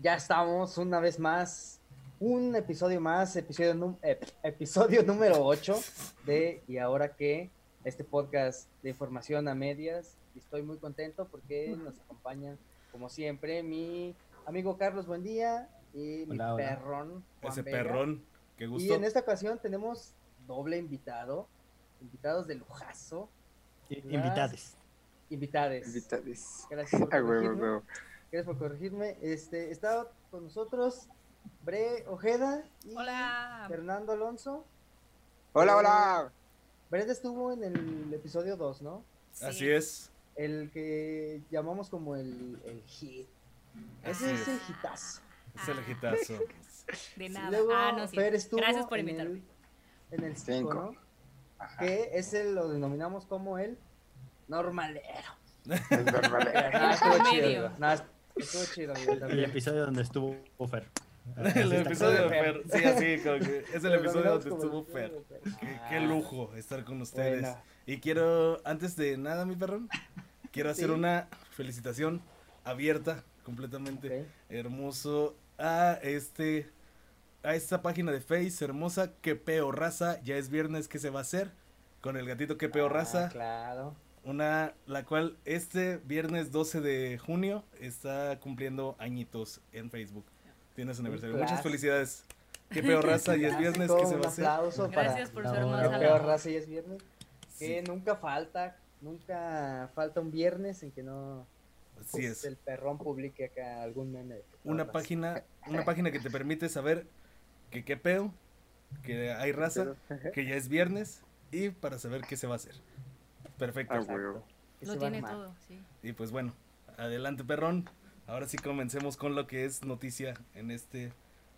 ya estamos una vez más, un episodio más, episodio, episodio número 8 de Y ahora que este podcast de información a medias. Estoy muy contento porque nos acompaña, como siempre, mi amigo Carlos buen día y mi perrón. Ese perrón, qué gusto. Y en esta ocasión tenemos doble invitado, invitados de lujazo. Invitades. Invitades. Invitades. Gracias por. Gracias por corregirme. Este, está con nosotros Bre Ojeda y hola. Fernando Alonso. Hola, hola. Brenda estuvo en el episodio 2, ¿no? Así es. El que llamamos como el, el hit. Ese es. el hitazo. Es el hitazo. De nada. Luego, ah, no, sí. Gracias por invitarme. En el 5, ¿no? Que ese lo denominamos como el normalero. El normalero. Ah, estuvo chido. El episodio donde estuvo Fer. el episodio de Fer. Sí, así, como que es el episodio donde estuvo Fer. Qué, lujo estar con ustedes. Y quiero, antes de nada, mi perrón, quiero hacer una felicitación abierta, completamente hermoso, a este, a esta página de Face hermosa, que peo raza, ya es viernes, ¿qué se va a hacer? Con el gatito que peo ah, raza. Claro. Una, la cual este viernes 12 de junio está cumpliendo añitos en Facebook. Tienes aniversario. Muchas felicidades. Qué peor raza y es viernes que se va a hacer. Gracias por su hermosa. Qué peor raza y es viernes. Que nunca falta, nunca falta un viernes en que no Así pues, es. el perrón publique acá algún meme. Una página, una página que te permite saber que qué pedo, que hay raza, que ya es viernes y para saber qué se va a hacer. Perfecto. Ah, Lo tiene todo, sí. Y pues bueno, adelante perrón. Ahora sí comencemos con lo que es noticia en este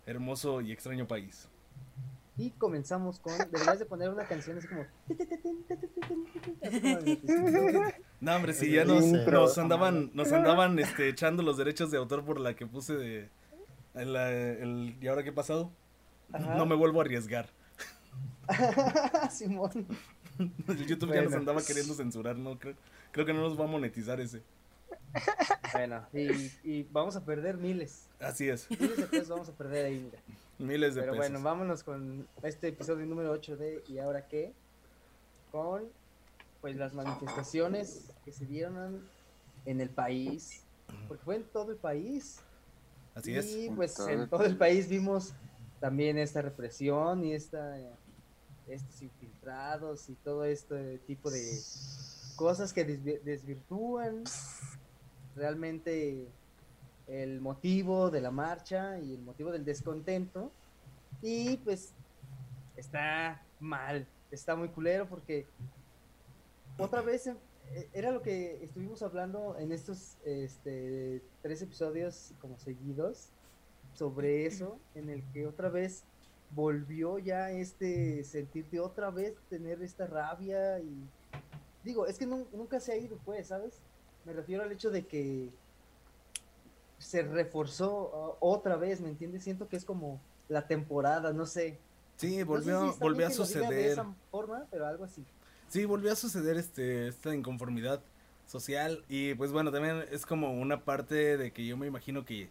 hermoso y extraño país. Y comenzamos con, deberías de poner una canción así como... No, hombre, si ya nos, nos andaban, nos andaban este, echando los derechos de autor por la que puse de... El, ¿Y ahora qué ha pasado? No me vuelvo a arriesgar. Simón. El YouTube ya nos andaba queriendo censurar, ¿no? Creo, creo que no nos va a monetizar ese. Bueno, y, vamos a perder miles. Así es. Miles de pesos vamos a perder ahí, mira. Miles de Pero pesos. bueno, vámonos con este episodio número 8 de ¿Y ahora qué? Con pues las manifestaciones que se dieron en el país, porque fue en todo el país. Así es. Y pues en todo el país vimos también esta represión y esta estos infiltrados y todo este tipo de cosas que desvirtúan realmente el motivo de la marcha y el motivo del descontento. Y pues está mal, está muy culero porque otra vez eh, era lo que estuvimos hablando en estos este, tres episodios como seguidos sobre eso, en el que otra vez volvió ya este sentir de otra vez tener esta rabia y digo, es que nunca se ha ido pues, ¿sabes? Me refiero al hecho de que se reforzó uh, otra vez, ¿me entiendes? Siento que es como la temporada, no sé. Sí, volvió, volvió a suceder. De esa forma, pero algo así. Sí, volvió a suceder este, esta inconformidad social y pues bueno, también es como una parte de que yo me imagino que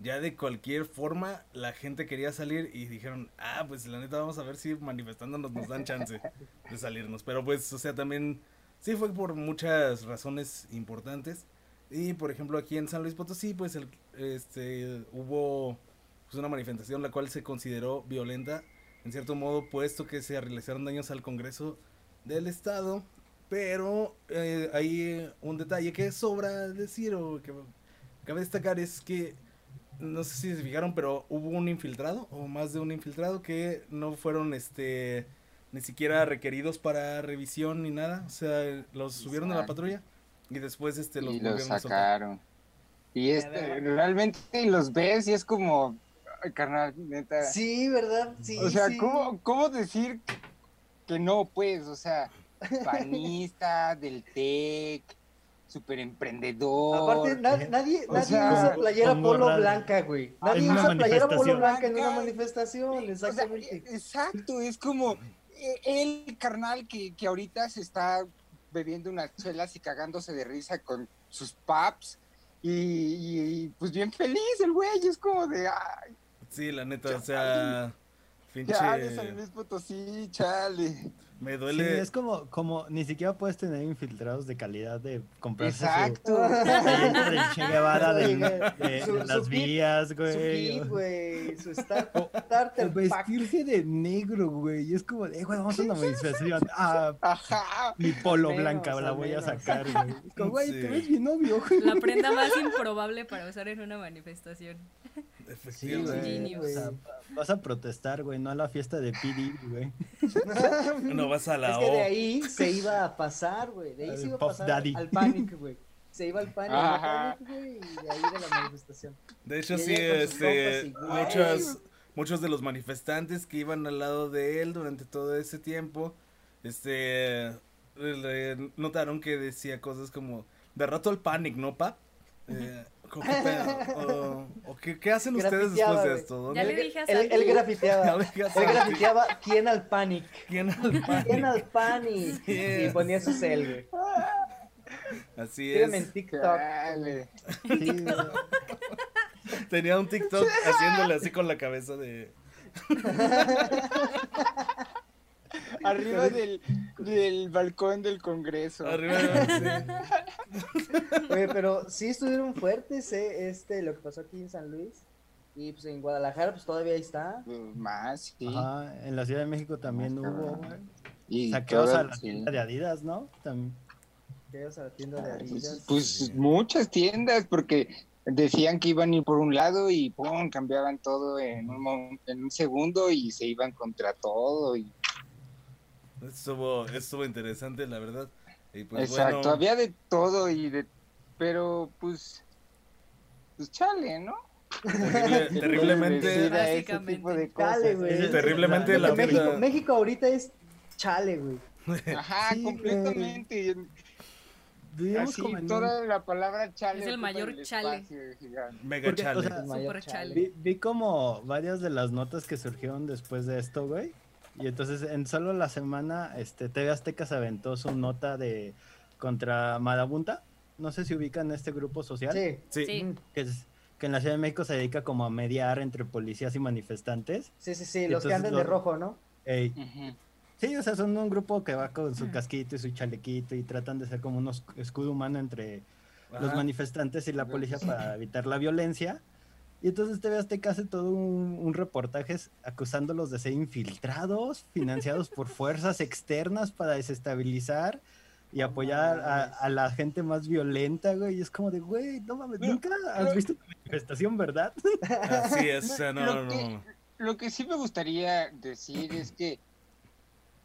ya de cualquier forma la gente quería salir y dijeron, ah, pues la neta vamos a ver si manifestándonos nos dan chance de salirnos. Pero pues, o sea, también Sí, fue por muchas razones importantes. Y por ejemplo aquí en San Luis Potosí, pues el, este, hubo pues, una manifestación la cual se consideró violenta, en cierto modo, puesto que se realizaron daños al Congreso del Estado. Pero eh, hay un detalle que sobra decir o que cabe destacar es que no sé si se fijaron, pero hubo un infiltrado o más de un infiltrado que no fueron este ni siquiera requeridos para revisión ni nada. O sea, los subieron a la patrulla y después este los, y los sacaron. Y este, realmente los ves y es como, carnal, neta. Sí, ¿verdad? Sí. O sea, ¿cómo, ¿cómo decir que no, pues? O sea, panista, del TEC, súper emprendedor. Aparte, nadie, nadie usa playera polo blanca, güey. Nadie usa playera polo blanca en una manifestación, exactamente. exacto, es como, eh, el carnal que, que ahorita se está bebiendo unas chelas y cagándose de risa con sus paps y, pues bien feliz el güey, es como de, ay. Sí, la neta, o sea, pinche... Chale, San Luis Potosí, chale. Me duele. es como, como ni siquiera puedes tener infiltrados de calidad de comprarse Exacto. Su, del Che Guevara de, las vías, güey. Su kit, güey. Su starter vestirse de negro, güey. Y es como, eh, güey, vamos a una manifestación. Ah, Ajá. Mi polo blanca la voy a sacar, güey. Como, güey, te ves bien obvio, güey. La prenda más improbable para usar en una manifestación. Efectivamente. Sí, vas a protestar, güey, no a la fiesta de PD, güey. no vas a la Es que de ahí se iba a pasar, güey. De ahí se iba a pasar al Panic, güey. Se iba al Panic, güey, y de ahí de la manifestación. De hecho, sí, este, muchos, muchos de los manifestantes que iban al lado de él durante todo ese tiempo, este, notaron que decía cosas como, de rato el Panic, ¿no, pa? Eh, ¿O, qué, hacen ustedes después de esto? Ya le dije a él, él grafiteaba. él grafiteaba ¿Quién al panic? ¿Quién al panic? ¿Quién al panic? Y ponía su cel, güey. Así es. en TikTok. Tenía un TikTok haciéndole así con la cabeza de. Arriba del, del, balcón del Congreso. Arriba Oye, pero sí estuvieron fuertes, ¿eh? Este, lo que pasó aquí en San Luis. Y pues en Guadalajara, pues todavía ahí está. Pues, más, sí. en la Ciudad de México también hubo. Y saqueos a la tienda de Adidas, ¿no? También. Saqueos a la tienda de pues, Adidas. Pues, muchas tiendas, porque decían que iban a ir por un lado y pum, cambiaban todo en un, en un segundo y se iban contra todo. Y Estuvo, estuvo interesante, la verdad. Y pues, Exacto, había de todo y de... Pero pues... Pues chale, ¿no? terriblemente... terriblemente la México, México ahorita es chale, güey. Ajá, completamente. Así, toda la palabra chale. Es el mayor chale. Mega chale. chale. Vi, vi, como varias de las notas que surgieron después de esto, güey. Y entonces en solo la semana, este, TV Azteca se aventó su nota de contra Marabunta. No sé si ubican este grupo social. Sí, sí. Que, es, que en la Ciudad de México se dedica como a mediar entre policías y manifestantes. Sí, sí, sí, los que andan de rojo, ¿no? Sí, o sea, son un grupo que va con su casquito y su chalequito y tratan de ser como unos escudo humano entre los manifestantes y la policía para evitar la violencia. Y entonces TV Azteca hace todo un, reportaje acusándolos de ser infiltrados, financiados por fuerzas externas para desestabilizar y apoyar a, la gente más violenta, güey. Y es como de, güey, no mames, nunca has visto una manifestación, ¿verdad? Así es, no, no, lo, que, lo que sí me gustaría decir es que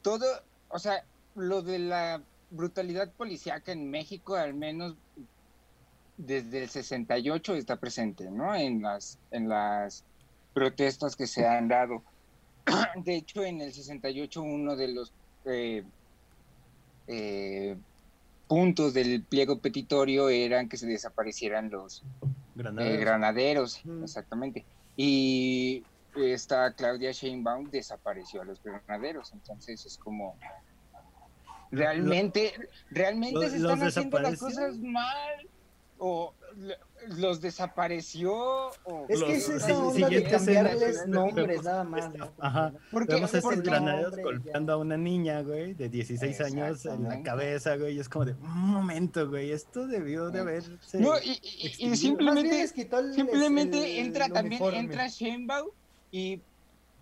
todo, o sea, lo de la brutalidad policíaca en México, al menos desde el 68 está presente, ¿no? En las, en las protestas que se han dado. De hecho, en el 68 uno de los eh, eh, puntos del pliego petitorio eran que se desaparecieran los eh, granaderos, exactamente. Y esta Claudia Sheinbaum desapareció a los granaderos, entonces es como realmente, realmente se están haciendo las cosas mal o los desapareció o es que es esa onda de cambiarles nombres nada más ajá. Porque vemos granaderos golpeando a una niña güey de 16 años en la cabeza güey y es como de un momento güey esto debió de haberse no y, y, simplemente simplemente entra también entra Shenbao y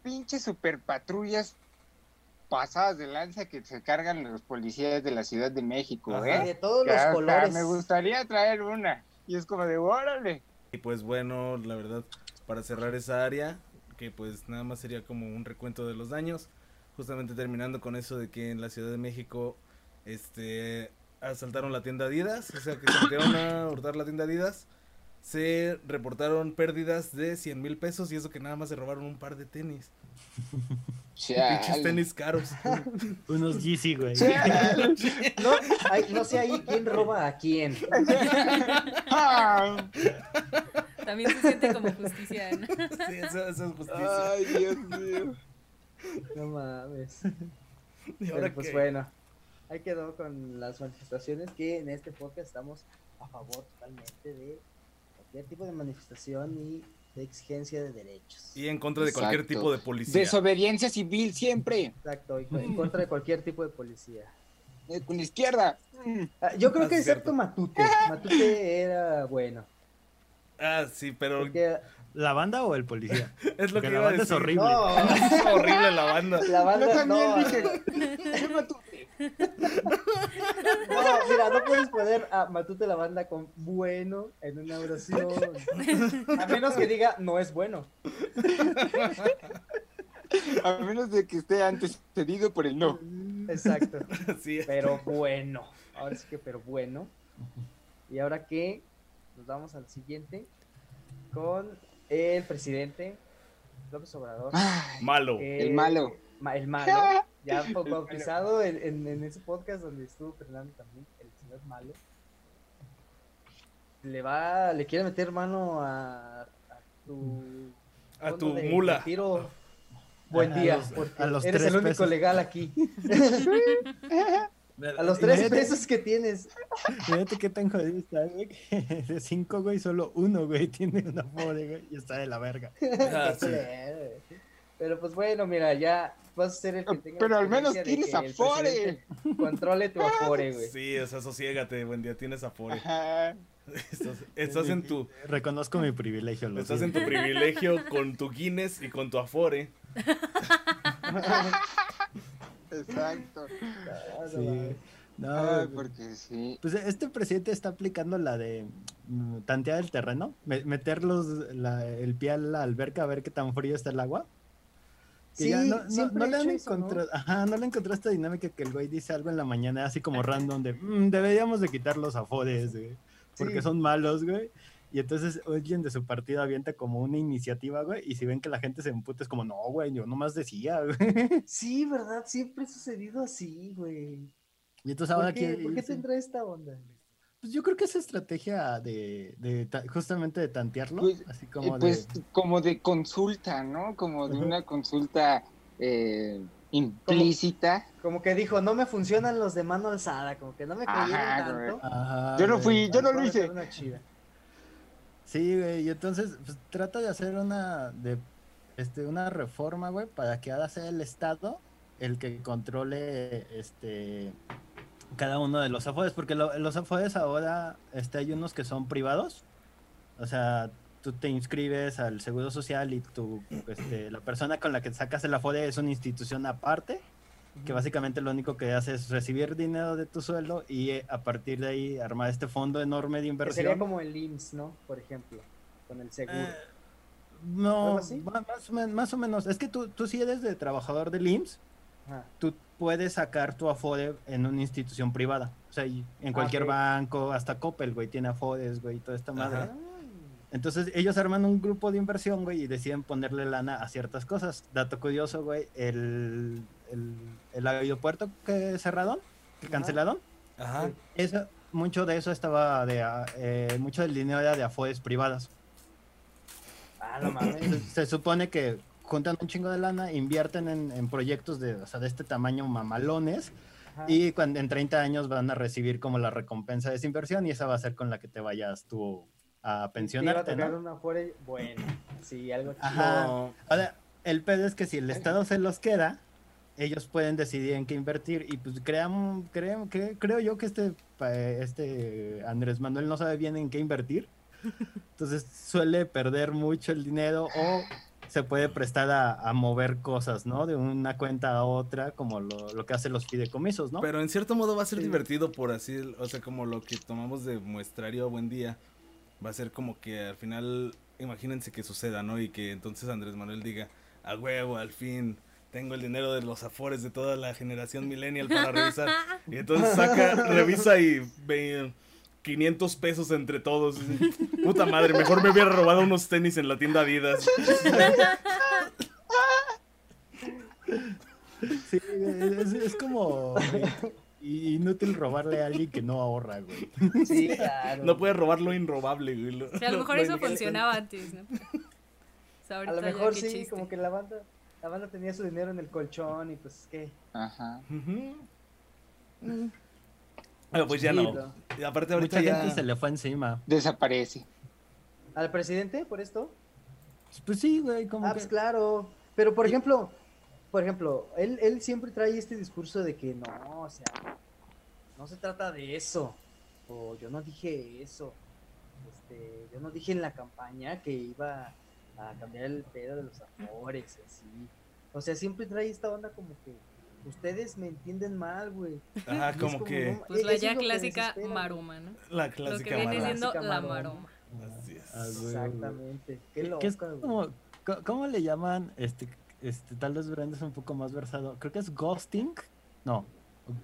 pinche super patrullas pasadas de lanza que se cargan los policías de la Ciudad de México, ¿eh? De todos los colores. Me gustaría traer una. Y es como de, órale. Y pues bueno, la verdad, para cerrar esa área, que pues nada más sería como un recuento de los daños, justamente terminando con eso de que en la Ciudad de México, este, asaltaron la tienda Adidas, o sea que se metieron a hurtar la tienda Adidas se reportaron pérdidas de 100 mil pesos y eso que nada más se robaron un par de tenis. Pinches tenis caros. Unos Yeezy, güey. No, no sé ahí quién roba a quién. También se siente como justicia, ¿no? Sí, eso, es justicia. Ay, Dios mío. No mames. Pero, pues bueno, ahí quedó con las manifestaciones que en este podcast estamos a favor totalmente de cualquier tipo de manifestación y de exigencia de derechos. Y en contra de cualquier tipo de policía. Desobediencia civil siempre. Exacto, en contra de cualquier tipo de policía. Eh, con la izquierda. Ah, yo creo que excepto Matute. Matute era bueno. Ah, sí, pero. ¿La banda o el policía? es lo que la banda es horrible. No. es horrible la banda. La banda yo también no. dije. No, mira, no puedes poner a Matute la banda con bueno en una oración. A menos que diga no es bueno. A menos de que esté antecedido por el no. Exacto. Sí. Pero bueno. Ahora sí que, pero bueno. Y ahora que nos vamos al siguiente con el presidente López Obrador. Malo. Eh, El malo. ma- el malo. Ya bautizado en, en- en ese podcast donde estuvo Fernando también, el señor malo. Le va, le quiere meter mano a, a tu A tu de mula. retiro. Buen A día, los- porque a los eres tres el único pesos. legal aquí. A los tres Imagínate- pesos que tienes. Fíjate qué tan jodido está, güey. que De cinco, güey, solo uno, güey, tiene una pobre, güey, y está de la verga. Ah, sí. Pero pues bueno, mira, ya vas a ser el que tenga Pero al menos tienes Afore. Controle tu afore, güey. Sí, o sea, sosiégate, buen día, tienes afore. Ajá. Estás, estás en tu, Reconozco mi privilegio, lo estás en tu privilegio con tu Guinness y con tu afore. Exacto. Ah, Sí. No, Ay, porque sí. Pues este presidente está aplicando la de mm, tantear el terreno, me- meter los, la- el pie a la alberca a ver qué tan frío está el agua. Que Sí, ya no, le han encontrado, ajá, no le encontró esta dinámica que el güey dice algo en la mañana así como random de "Mm, deberíamos de quitar los afores, güey, porque Sí. son malos, güey. Y entonces alguien de su partido avienta como una iniciativa, güey, y si ven que la gente se emputa es como, no, güey, yo nomás decía, güey. Sí, ¿verdad? Siempre ha sucedido así, güey. Y entonces ahora ¿Por qué, ¿Por qué tendrá esta onda? Pues yo creo que es estrategia de, de ta- justamente de tantearlo, Pues, así Eh, como pues de... como de consulta, ¿no? Como de una consulta eh, implícita. Como que dijo, no me funcionan los de mano alzada, como que no me Ajá, cayeron güey. tanto. Ajá, Yo no fui, yo no lo hice. una chida. Sí, güey, y entonces pues, trata de hacer una de este una reforma, güey, para que ahora sea el Estado el que controle este cada uno de los afores, porque lo- los afores ahora este hay unos que son privados. O sea, tú te inscribes al Seguro Social y tu este, la persona con la que sacas el afore es una institución aparte que básicamente lo único que hace es recibir dinero de tu sueldo y eh, a partir de ahí armar este fondo enorme de Que inversión. sería como el IMSS, ¿no? Por ejemplo, con el seguro. Eh, no, más, más o menos. Es que tú, tú si eres de trabajador del IMSS, Ajá. tú puedes sacar tu Afore en una institución privada. O sea, en cualquier Ah, banco, hasta Coppel, güey, tiene Afores, güey, y toda esta madre. Ajá. Entonces ellos arman un grupo de inversión, güey, y deciden ponerle lana a ciertas cosas. Dato curioso, güey, el, el, el aeropuerto que cerraron, que Ajá. cancelaron, Ajá. eso, mucho de eso estaba de, ah, eh, mucho del dinero era de Afores privadas. Ah, no mames. Se supone que juntan un chingo de lana, invierten en, en proyectos de, o sea, de este tamaño mamalones Ajá. y cuando, en 30 años van a recibir como la recompensa de esa inversión y esa va a ser con la que te vayas tú a pensionarte, Te iba a ¿no? tocar una bueno, sí, algo. Ajá. No, Ahora, el pedo es que si el Estado se los queda, ellos pueden decidir en qué invertir y pues crean, creo, que, creo yo que este, este Andrés Manuel no sabe bien en qué invertir. Entonces suele perder mucho el dinero o se puede prestar a, a mover cosas, ¿no? De una cuenta a otra, como lo, lo que hacen los fideicomisos, ¿no? Pero en cierto modo va a ser Sí. divertido por así, o sea, como lo que tomamos de muestrario a buen día. Va a ser como que al final, imagínense que suceda, ¿no? Y que entonces Andrés Manuel diga, a huevo, al fin, tengo el dinero de los afores de toda la generación millennial para revisar. Y entonces saca, revisa y ve 500 pesos entre todos. Puta madre, mejor me hubiera robado unos tenis en la tienda Adidas. Sí, es, es como inútil robarle a alguien que no ahorra, güey. Sí, claro. No puedes robar lo inrobable, güey. Lo- Sí, a lo mejor lo eso funcionaba antes, ¿no? O sea, A ahorita lo mejor sí, chiste. como que la banda, la banda tenía su dinero en el colchón y pues qué. Ajá. Ujú. Ah, pues ya no. Y aparte ahorita Mucha ya... gente se le fue encima. Desaparece. ¿Al presidente por esto? Pues sí, güey, como ah, pues claro. Pero por ejemplo, por ejemplo, él, él siempre trae este discurso de que no, o sea, no se trata de eso. O yo no dije eso. Este, yo no dije en la campaña que iba a cambiar el pedo de los amores, así. O sea, siempre trae esta onda como que ustedes me entienden mal, güey. Ajá, como, que. pues la ya clásica maroma, ¿no? La clásica Lo que viene siendo la maroma. Así es. Ah, Exactamente. Qué loca, ¿Qué es como, ¿Cómo le llaman? Este, este, tal vez Brenda es un poco más versado. Creo que es ghosting. No,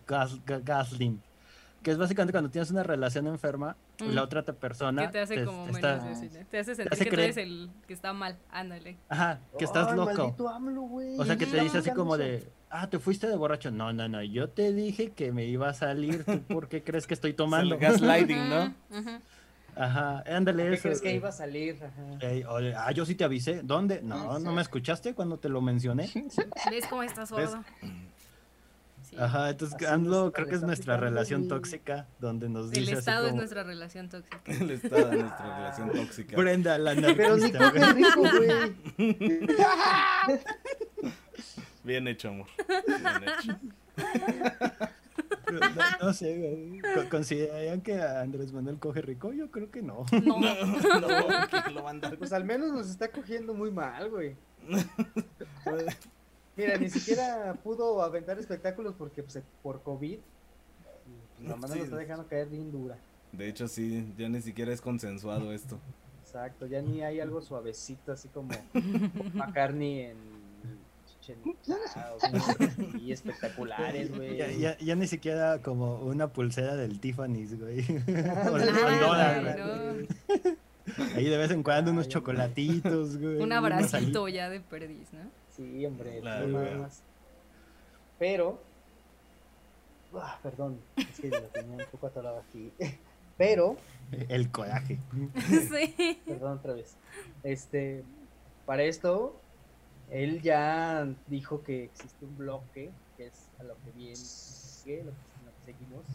gas, gasling. Que es básicamente cuando tienes una relación enferma y la mm. otra persona. Que te hace como menos Te hace sentir que tú eres el que está mal. Ándale. Ajá, que estás loco. o sea, que te dice así como de. Ah, te fuiste de borracho. No, no, no. Yo te dije que me iba a salir. ¿Tú por qué crees que estoy tomando? gaslighting, ¿no? Ajá, ándale eso. crees que iba a salir? ah, yo sí te avisé. ¿Dónde? No, ¿no me escuchaste cuando te lo mencioné? ¿Ves cómo estás sordo? Ajá, entonces AMLO creo que es nuestra relación tóxica, donde nos dice El Estado es nuestra relación tóxica. El Estado es nuestra relación tóxica. Brenda, la Pero ni coge rico, güey. Bien hecho, amor. Bien hecho. No, sé, güey. ¿Considerarían que Andrés Manuel coge rico? Yo creo que no. No, no, que lo van a dar. Pues al menos nos está cogiendo muy mal, güey. Mira, ni siquiera pudo aventar espectáculos porque pues, por COVID. Pues, la mano lo está dejando caer bien dura. De hecho, sí, ya ni siquiera es consensuado esto. Exacto, ya ni hay algo suavecito, así como McCartney en y espectaculares, güey. Ya, ya, ni siquiera como una pulsera del Tiffany's, güey. Ahí de vez en cuando unos chocolatitos, güey. Un abracito ya de perdiz, ¿no? Sí, hombre, más. Pero, ah, perdón, es que lo tenía un poco atorado aquí. Pero, el coraje. sí. Perdón otra vez. Este, para esto, él ya dijo que existe un bloque, que es a lo que viene, lo que, seguimos.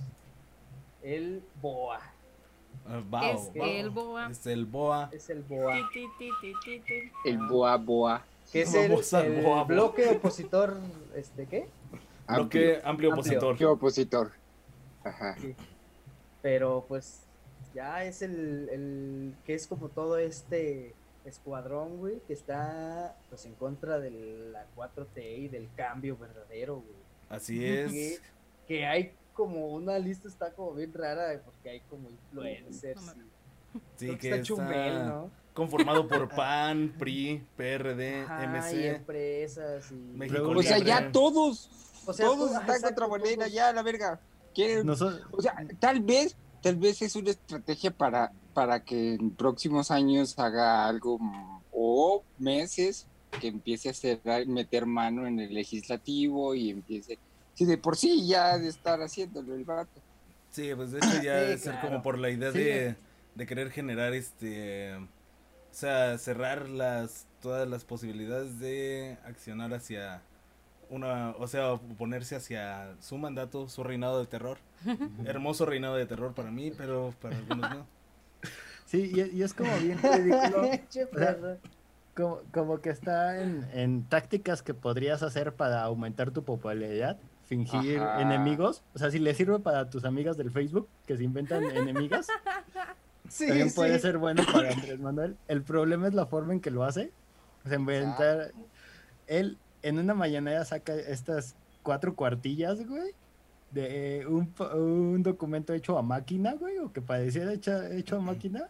El BOA. Ah, es el BOA. Es el BOA. Es el BOA. El BOA BOA que es el, bloque opositor, este, ¿qué? Bloque amplio, opositor. Amplio opositor. Ajá. Pero pues ya es el, el, que es como todo este escuadrón, güey, que está pues en contra de la 4T y del cambio verdadero, güey. Así es. Que, que, hay como una lista está como bien rara porque hay como influencers. sí, que, está, Chumel, ¿no? conformado por PAN, PRI, PRD, MC. Y empresas y... o sea, ya todos, o sea, todos están contra Morena, ya la verga. Quieren, o sea, tal vez, tal vez es una estrategia para, para que en próximos años haga algo o meses que empiece a hacer, meter mano en el legislativo y empiece, si de por sí ya de estar haciéndolo el vato. Sí, pues de hecho ya debe ser como por la idea de, de querer generar este o sea, cerrar las todas las posibilidades de accionar hacia una, o sea, oponerse hacia su mandato, su reinado de terror. Hermoso reinado de terror para mí, pero para algunos no. Sí, y, es como bien ridículo. como, como, que está en, en, tácticas que podrías hacer para aumentar tu popularidad, fingir enemigos. O sea, si le sirve para tus amigas del Facebook que se inventan enemigas, también puede ser bueno para Andrés Manuel. El problema es la forma en que lo hace. O sea, inventar. Él en una mañanera saca estas cuatro cuartillas, güey. De un, un documento hecho a máquina, güey, o que pareciera hecho, hecho a máquina.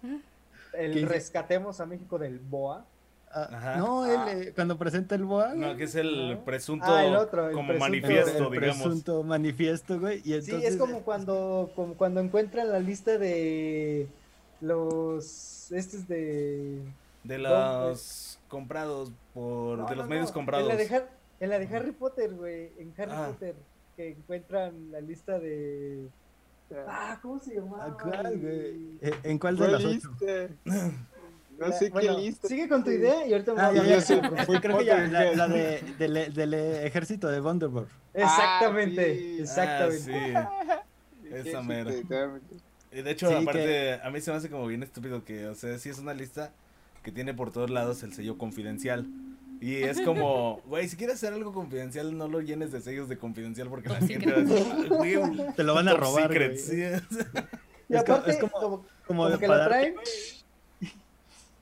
El rescatemos a México del BOA. Ah, no, él, ah. eh, cuando presenta el BOA. No, que es el presunto ah, como manifiesto, el digamos. presunto manifiesto, güey. Y Sí, es como cuando, como cuando encuentran la lista de los estos de de los comprados por de los medios comprados en la de, en la de Harry Potter güey en Harry ah. Potter que encuentran la lista de ah cómo se llama güey ¿en cuál de las ocho? No sé qué lista. Sigue con tu idea y ahorita ah, ya, ya, sí, creo que ya, la, de, del, del ejército de Wonderboard. Exactamente, ah, exactamente. Ah, sí. Esa mera. De hecho, aparte, a mí se me hace como bien estúpido que, o sea, sí es una lista que tiene por todos lados el sello confidencial. Y es como, güey, si quieres hacer algo confidencial, no lo llenes de sellos de confidencial porque la gente va te lo van a robar. Sí. Y aparte, es como, como, que lo traen.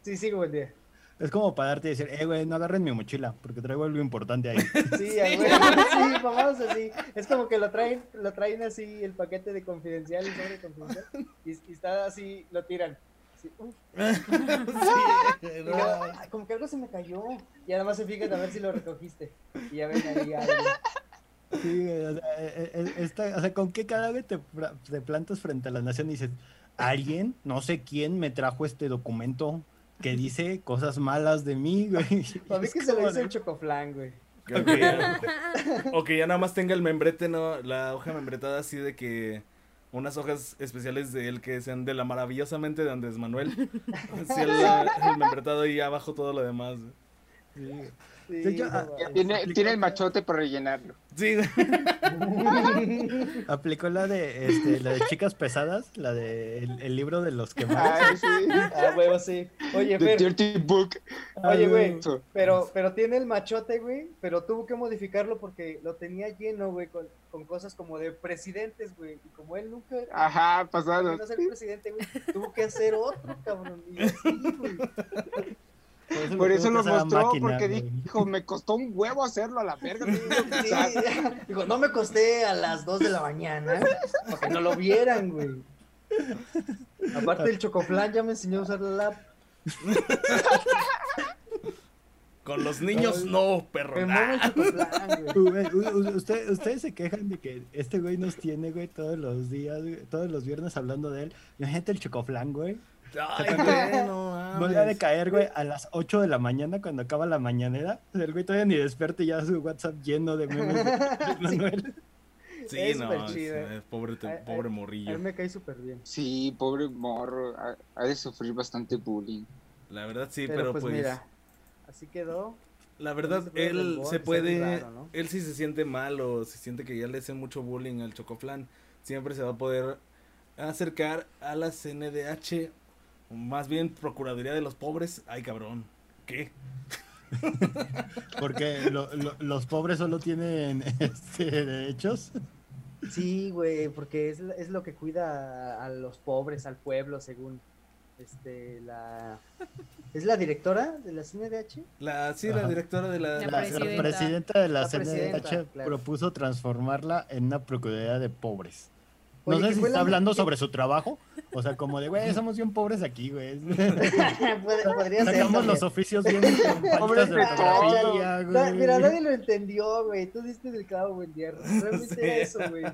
Sí, sí, buen día. Es como para darte y decir, eh, güey, no agarren mi mochila, porque traigo algo importante ahí. Sí, güey, sí, vamos así. Es como que lo traen, lo traen así, el paquete de confidencial y sobre confidencial, y, está así, lo tiran. Sí, como que algo se me cayó. Y además se fijan a ver si lo recogiste. Y ya ven ahí algo. Sí, o sea, e, e, e, o sea, ¿con qué cara te, te plantas frente a la nación y dices, alguien, no sé quién, me trajo este documento? que dice cosas malas de mí, güey. A mí que se lo hizo el chocoflan, güey. o que ya nada más tenga el membrete, ¿no? La hoja membretada así de que unas hojas especiales de él que sean de la maravillosamente de Andrés Manuel. Sí, el, el membretado y abajo todo lo demás. Sí. Ah, tiene, tiene el machote por rellenarlo. Sí. Aplicó la de este, la de chicas pesadas, la de el, libro de los quemados. Ah, sí. Ah, huevo, sí. Oye, The Dirty Book. Oye, güey. Pero, pero tiene el machote, güey. Pero tuvo que modificarlo porque lo tenía lleno, güey, con, con cosas como de presidentes, güey. Y como él nunca. Ajá, pasado. No ser presidente, güey. Tuvo que hacer otro, cabrón. Y así, güey. Por eso, lo, mostró, porque dijo, me costó un huevo hacerlo a la verga. dijo, no me costé a las 2 de la mañana, para que no lo vieran, güey. Aparte el chocoflan ya me enseñó a usar la lap. Con los niños no, perro. Usted, ustedes se quejan de que este güey nos tiene, güey, todos los días, todos los viernes hablando de él. Imagínate el chocoflan, güey. Ay, no de caer, güey, a las 8 de la mañana cuando acaba la mañanera. El güey todavía ni despierta y ya su WhatsApp lleno de memes de Manuel. Sí, no, pobre, pobre morrillo. A mí me cae súper bien. Sí, pobre morro. Ha, de sufrir bastante bullying. La verdad sí, pero, pues, pues, mira, así quedó. La verdad, él se puede, él sí se siente mal o se siente que ya le hacen mucho bullying al Chocoflan, siempre se va a poder acercar a la CNDH más bien Procuraduría de los Pobres. Ay, cabrón. ¿Qué? Porque los pobres solo tienen este, derechos. Sí, güey, porque es, es, lo que cuida a, los pobres, al pueblo, según este la ¿Es la directora de la CNDH? La, sí, la directora de la, la, presidenta. de la, CNDH propuso transformarla en una procuraduría de pobres. No sé si está hablando sobre su trabajo. O sea, como de, güey, somos bien pobres aquí, güey. Podría Sacamos los oficios bien pobres de fotografía, güey. Mira, nadie lo entendió, güey. Tú diste del clavo, güey, Realmente era eso, güey.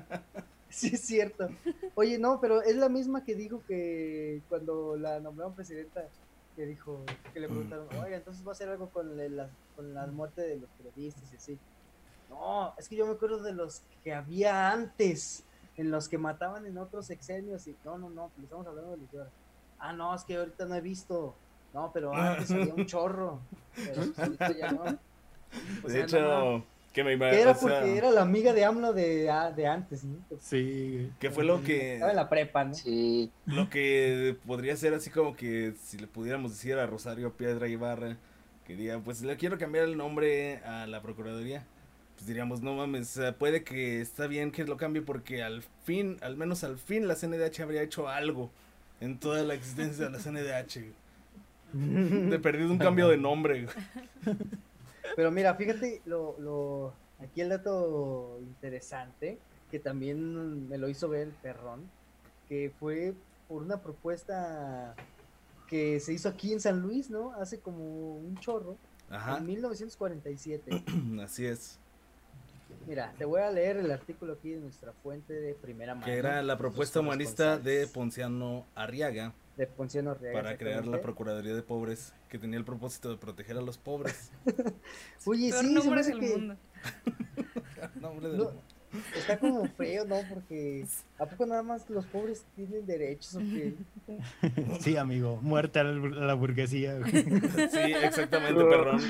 Sí, es cierto. Oye, no, pero es la misma que dijo que cuando la nombraron presidenta, que dijo, que le preguntaron, oye, entonces va a hacer algo con la, con la muerte de los periodistas y así. No, es que yo me acuerdo de los que había antes en los que mataban en otros sexenios y no, no, no, estamos hablando de los Ah, no, es que ahorita no he visto. No, pero antes había un chorro. Pero pues ya no. de hecho, que me imagino. Era porque era la amiga de AMLO de, de antes, ¿no? Sí. Que fue lo que. Estaba en la prepa, ¿no? Sí. Lo que podría ser así como que si le pudiéramos decir a Rosario Piedra Ibarra que diga, pues le quiero cambiar el nombre a la Procuraduría pues diríamos, no mames, puede que está bien que lo cambie porque al fin, al menos al fin la CNDH habría hecho algo en toda la existencia de la CNDH. De perdido un cambio de nombre. Pero mira, fíjate lo, lo, aquí el dato interesante que también me lo hizo ver el perrón, que fue por una propuesta que se hizo aquí en San Luis, ¿no? Hace como un chorro. Ajá. En 1947. Así es. Mira, te voy a leer el artículo aquí de nuestra fuente de primera mano. Que era la propuesta humanista de Ponciano Arriaga. De Ponciano Arriaga. Para crear la Procuraduría de Pobres, que tenía el propósito de proteger a los pobres. Oye, sí, se me hace que... Mundo. no, Está como feo, ¿no? Porque ¿a poco nada más los pobres tienen derechos o qué? Sí, amigo, muerte a la burguesía. Sí, exactamente, perrón.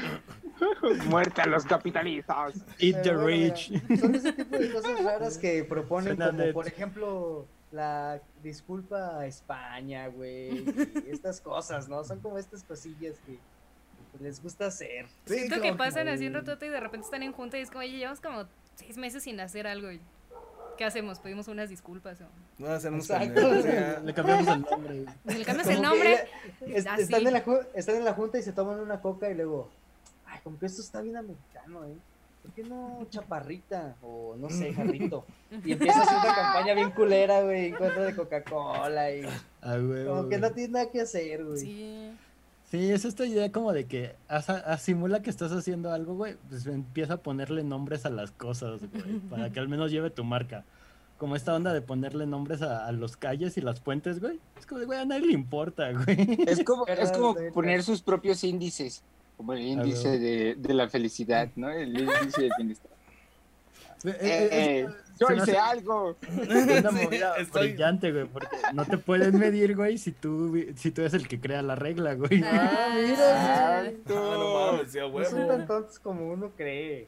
Muerte a los capitalistas. Eat the rich. son ese tipo de cosas raras que proponen, como por ejemplo la disculpa a España, güey, y estas cosas, ¿no? Son como estas cosillas que les gusta hacer. Siento que pasan así un rato y de repente están en junta y es como, oye, llevamos como seis meses sin hacer algo. Y, ¿Qué hacemos? ¿Pedimos unas disculpas? O... No, hacemos Le cambiamos el nombre. Le cambias el nombre. están, en la, están en la junta y se toman una coca y luego, ay, como que esto está bien americano, ¿eh? ¿por qué no chaparrita? O no sé, jarrito. Y empieza a hacer una campaña bien culera, güey, en contra de Coca-Cola y. Ah, güey, como que no tiene nada que hacer, güey. Sí. Sí, es esta idea como de que asimula que estás haciendo algo, güey, pues empieza a ponerle nombres a las cosas, güey, para que al menos lleve tu marca. Como esta onda de ponerle nombres a, los calles y las puentes, güey. Es como de, güey, a nadie le importa, güey. Es como, es como poner sus propios índices. Como el índice de, de, la felicidad, ¿no? El índice de bienestar. Eh, eh, eh, yo hice algo. Es una movida brillante, güey, porque no te pueden medir, güey, si tú, si tú eres el que crea la regla, güey. Ah, mira. Ah, no mames, no son tan tontos como uno cree.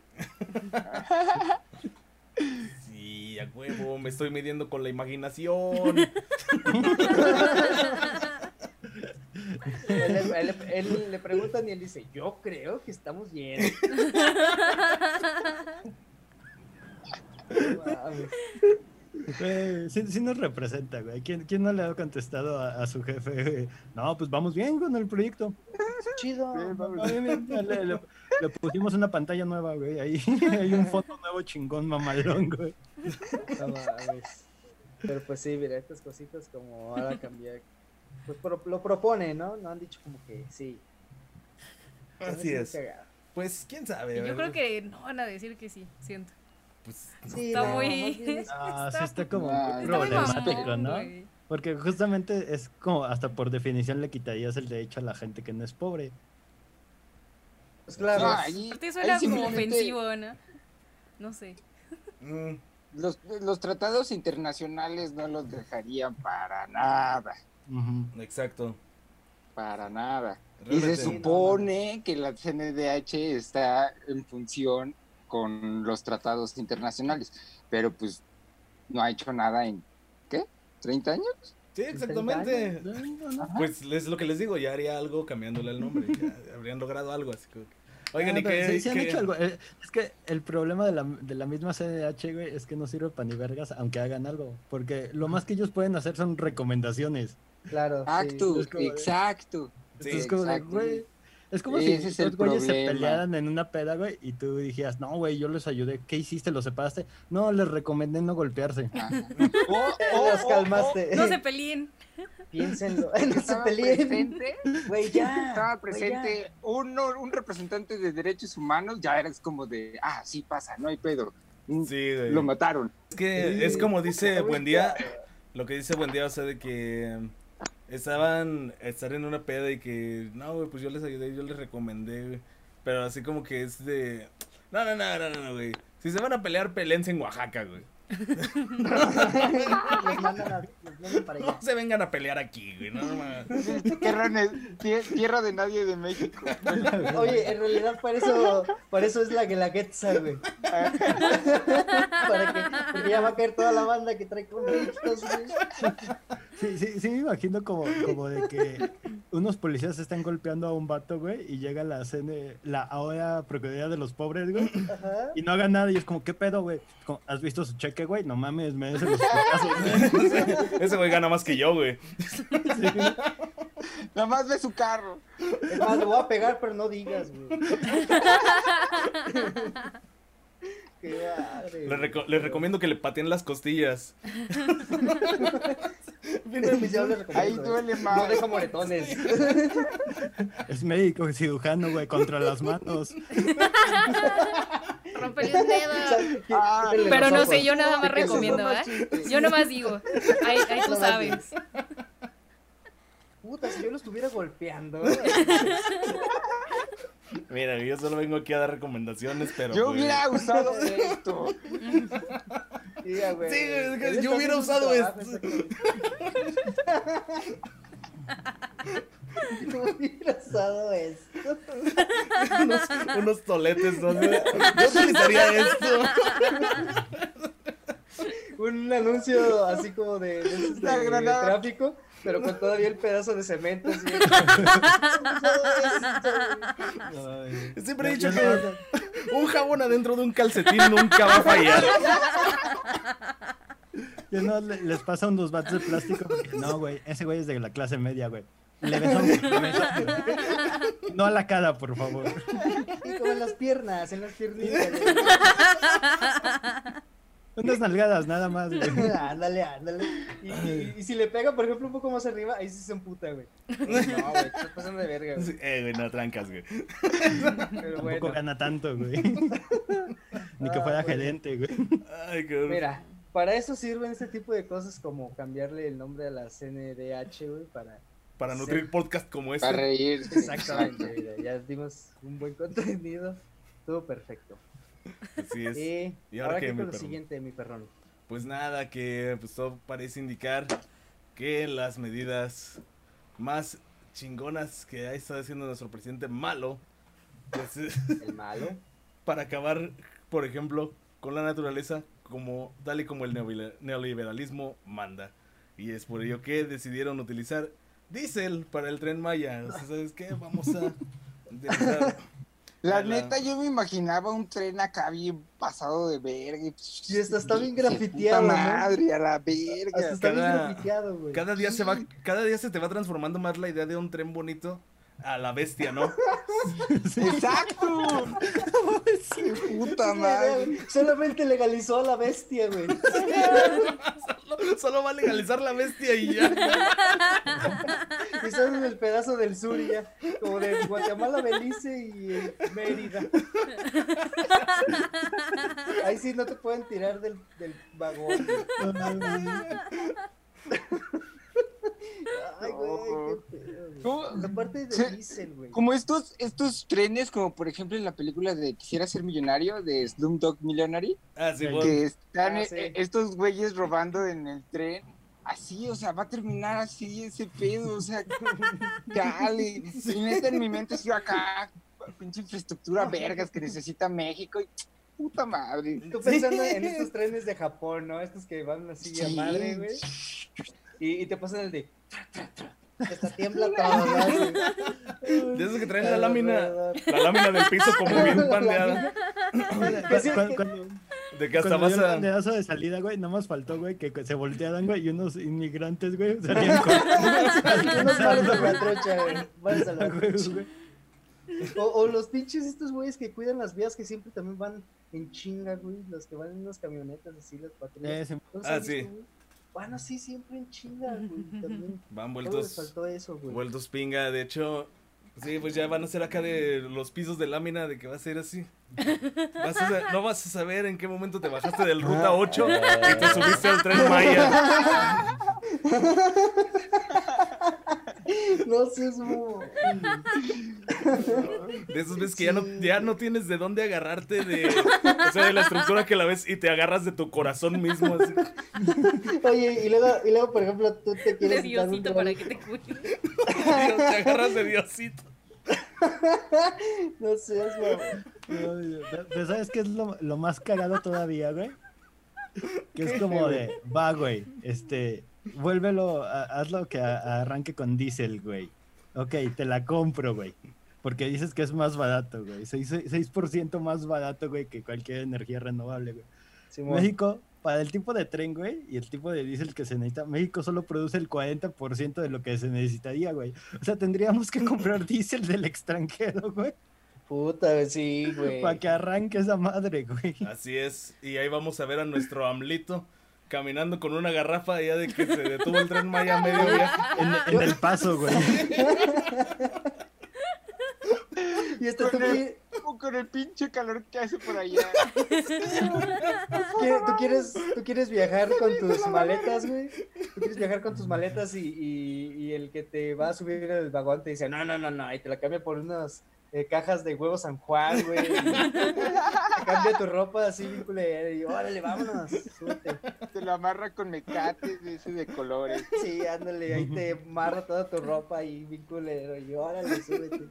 Sí, a huevo, me estoy midiendo con la imaginación. él, le preguntan y él dice, yo creo que estamos bien. sí, nos representa, güey. ¿Quién, no le ha contestado a, su jefe? No, pues vamos bien con el proyecto. Chido. Le, pusimos una pantalla nueva, güey. Ahí hay un foto nuevo chingón mamalón, güey. Pero pues sí, mira, estas cositas como ahora cambiar pues lo propone, ¿no? No han dicho como que sí. Así es. Pues quién sabe. Yo creo que no van a decir que sí, siento. Pues sí, está muy. Ah, sí, está como problemático, ¿no? Porque justamente es como, hasta por definición le quitarías el derecho a la gente que no es pobre. Pues claro. No, allí, suena como ofensivo, ¿no? No sé. Mm. Los, los tratados internacionales no los dejarían para nada. Exacto. Para nada. y se supone que la CNDH está en función con los tratados internacionales, pero pues no ha hecho nada en, ¿qué? ¿30 años? Sí, exactamente. Pues es lo que les digo, ya haría algo cambiándole el nombre, habrían logrado algo, así que... Oigan, ¿y qué, han hecho algo. Eh, es que el problema de la, de la misma CNDH, güey, es que no sirve para ni vergas, aunque hagan algo. Porque lo más que ellos pueden hacer son recomendaciones. Claro. Exacto, exacto. es como güey. Es como si esos güeyes se pelearan en una peda, güey, y tú dijeras, no, güey, yo les ayudé. ¿Qué hiciste? ¿Los separaste? No, les recomendé no golpearse. oh, oh, los calmaste. no se peleen. Piénsenlo. No se peleen. Güey, ya. Estaba presente Uno, un representante de derechos humanos, ya eres como de, ah, sí pasa, no hay pedo. Sí, güey. Lo mataron. Es que es como dice Buen Día, lo que dice Buen Día, o sea, de que estaban estar en una peda y que no, güey, pues yo les ayudé, yo les recomendé, güey. Pero así como que es de no, no, no, no, no, güey. Si se van a pelear, pelense en Oaxaca, güey. No se vengan a pelear aquí, güey. No, tierra, de nadie de México. Oye, en realidad para eso, para eso es la Guelaguetza, güey. para que, porque ya va a caer toda la banda que trae conflictos, güey. Sí, sí, sí me imagino como, como de que unos policías están golpeando a un vato, güey, y llega la CN, la ahora Procuraduría de los Pobres, güey, y no haga nada, y es como, ¿qué pedo, güey? ¿Has visto su cheque, güey? No mames, me los güey. Ese güey gana más que yo, güey. Nada más ve su carro. Es más, le voy a pegar, pero no digas, güey. Les recomiendo que le pateen las costillas. Ahí duele más. No deja moretones. Es médico cirujano, güey, contra las manos. Rompele un dedo. Ah, pero no sé, yo nada más recomiendo, ¿eh? Yo nomás digo. Ahí, ahí tú sabes. Puta, si yo lo estuviera golpeando. Mira, yo solo vengo aquí a dar recomendaciones, pero. Yo pues hubiera usado esto. Sí, güey. yo hubiera usado esto. Yo hubiera usado esto. unos, unos toletes donde. Yo utilizaría esto. un anuncio así como de, de, de- de tráfico, pero con todavía el pedazo de cemento. Así. Siempre he dicho que no- un jabón adentro de un calcetín nunca va a fallar. Ya no le- les pasa unos vatos de plástico. no, güey, ese güey es de la clase media, güey. Le besó, le besó. No a la cara, por favor. Y como en las piernas, en las piernitas. Unas nalgadas, nada más, güey. ándale, ándale. Y, y- y si le pega, por ejemplo, un poco más arriba, ahí sí se emputa, güey. No, güey, te estás pasando de verga, güey. Eh, güey, no trancas, güey. Pero Tampoco bueno, gana tanto, güey. Ni que Ah, fuera gerente, güey. Ay, qué mira, para eso sirven este tipo de cosas como cambiarle el nombre a la CNDH, güey, para... Para nutrir podcast como este. Para reír. Exactamente, mira, ya dimos un buen contenido, todo perfecto. Así es. Y, ¿Y ahora ahora, qué, qué mi con lo perrón? siguiente, mi perrón. Pues nada, que pues todo parece indicar que las medidas más chingonas que ha estado haciendo nuestro presidente malo, pues El malo. para acabar, por ejemplo, con la naturaleza, como tal y como el neoliber- neoliberalismo manda. Y es por ello que decidieron utilizar diésel para el tren Maya. O sea, ¿sabes qué? Vamos a La neta, yo me imaginaba un tren acá bien pasado de verga. Y hasta está bien Puta grafiteado, ¿no? madre, a la Hasta verga. está bien grafiteado, güey. Cada día se va, cada día se te va transformando más la idea de un tren bonito a la bestia, ¿no? ¡Exacto! Puta Sí, madre. güey, Solamente legalizó a la bestia, güey. Solo, solo va a legalizar la bestia y ya. Y son en el pedazo del sur y ya. Como de Guatemala, Belice y Mérida. Ahí sí no te pueden tirar del, del vagón. güey. Ay, güey, qué pedo, güey. ¿Cómo? Aparte de Sí. diésel, güey. Como estos, estos trenes, como por ejemplo en la película de Quisiera ser millonario, de Slumdog Millionary, Ah, sí, Que- bueno. que están Ah, eh, sí. eh, estos güeyes robando en el tren. Así, o sea, va a terminar así ese pedo, o sea, dale. Y neta en mi mente estoy acá, pinche infraestructura vergas que necesita México y puta madre. Tú pensando en estos trenes de Japón, ¿no? Estos que van así a Sí. madre, güey. Y, y te pasan el de. que Hasta tiembla todo, ¿no? De esos que traen la lámina, la lámina del piso como bien pandeada. Cuando- De que hasta vas a. de salida, güey, nada más faltó, güey, que se voltearan, güey, y unos inmigrantes, güey, salían con... Unos la trocha, güey. O, o los pinches estos güeyes que cuidan las vías que siempre también van en chinga, güey. Los que van en unas camionetas así, las patrullas. Ese- ¿No los Ah, sí. Van así siempre en chinga, güey. También. Van vueltos. faltó eso, güey. Vueltos pinga. De hecho, sí, pues ya van a ser acá de los pisos de lámina de que va a ser así. Vas a sa- no vas a saber en qué momento te bajaste del ruta 8 y te subiste al tren Maya. No seas mo- De esos veces que ya no, ya no tienes de dónde agarrarte de, o sea, de la estructura que la ves y te agarras de tu corazón mismo. Así. Oye, y luego, y luego, por ejemplo, tú te De quieres un Diosito para que te cuide. Dios, te agarras de Diosito. No seas mo- No, pero- ¿sabes qué es lo, lo más cagado todavía, güey? Que es ¿Qué, como de, va, güey, este, vuélvelo, a- hazlo que a- arranque con diésel, güey. Ok, te la compro, güey. Porque dices que es más barato, güey. 6%, 6% más barato, güey, que cualquier energía renovable, güey. México, para el tipo de tren, güey, y el tipo de diésel que se necesita, México solo produce el 40% de lo que se necesitaría, güey. O sea, tendríamos que comprar diésel del extranjero, güey, Puta, sí, güey. para que arranque esa madre, güey. Así es. Y ahí vamos a ver a nuestro Amlito caminando con una garrafa ya de que se detuvo el tren Maya medio viaje. En, en el paso, güey. Y este Con el- con el pinche calor que hace por allá. tú quieres, tú quieres viajar con tus maletas, güey. Tú quieres viajar con tus maletas y, y, y el que te va a subir en el vagón te dice, no, no, no, no, y te la cambia por unas eh, cajas de huevos San Juan, güey. cambia tu ropa así, bien culera, y órale, vámonos, súbete. Te lo amarra con mecates de ese de colores. Sí, ándale, ahí te amarra toda tu ropa y bien culero, y órale, súbete.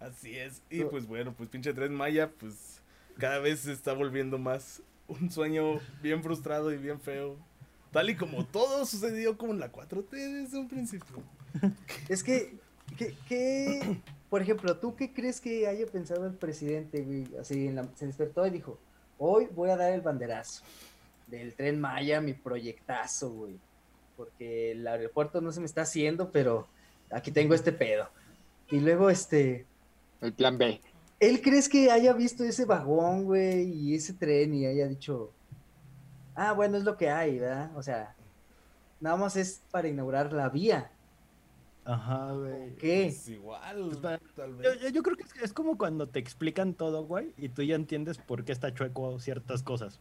Así es. Y pues bueno, pues pinche tren Maya, pues cada vez se está volviendo más un sueño bien frustrado y bien feo. Tal y como todo sucedió con la 4T desde un principio. Es que, que, que, por ejemplo, ¿tú qué crees que haya pensado el presidente, güey? Así, en la- se despertó y dijo, hoy voy a dar el banderazo del Tren Maya, mi proyectazo, güey. Porque el aeropuerto no se me está haciendo, pero aquí tengo este pedo. Y luego, este, El plan B. ¿él crees que haya visto ese vagón, güey, y ese tren y haya dicho, ah, bueno, es lo que hay, ¿verdad? O sea, nada más es para inaugurar la vía. Ajá, güey. ¿Qué? Pues igual, tal Yo, vez. yo- yo creo que es, es como cuando te explican todo, güey, y tú ya entiendes por qué está chueco ciertas cosas.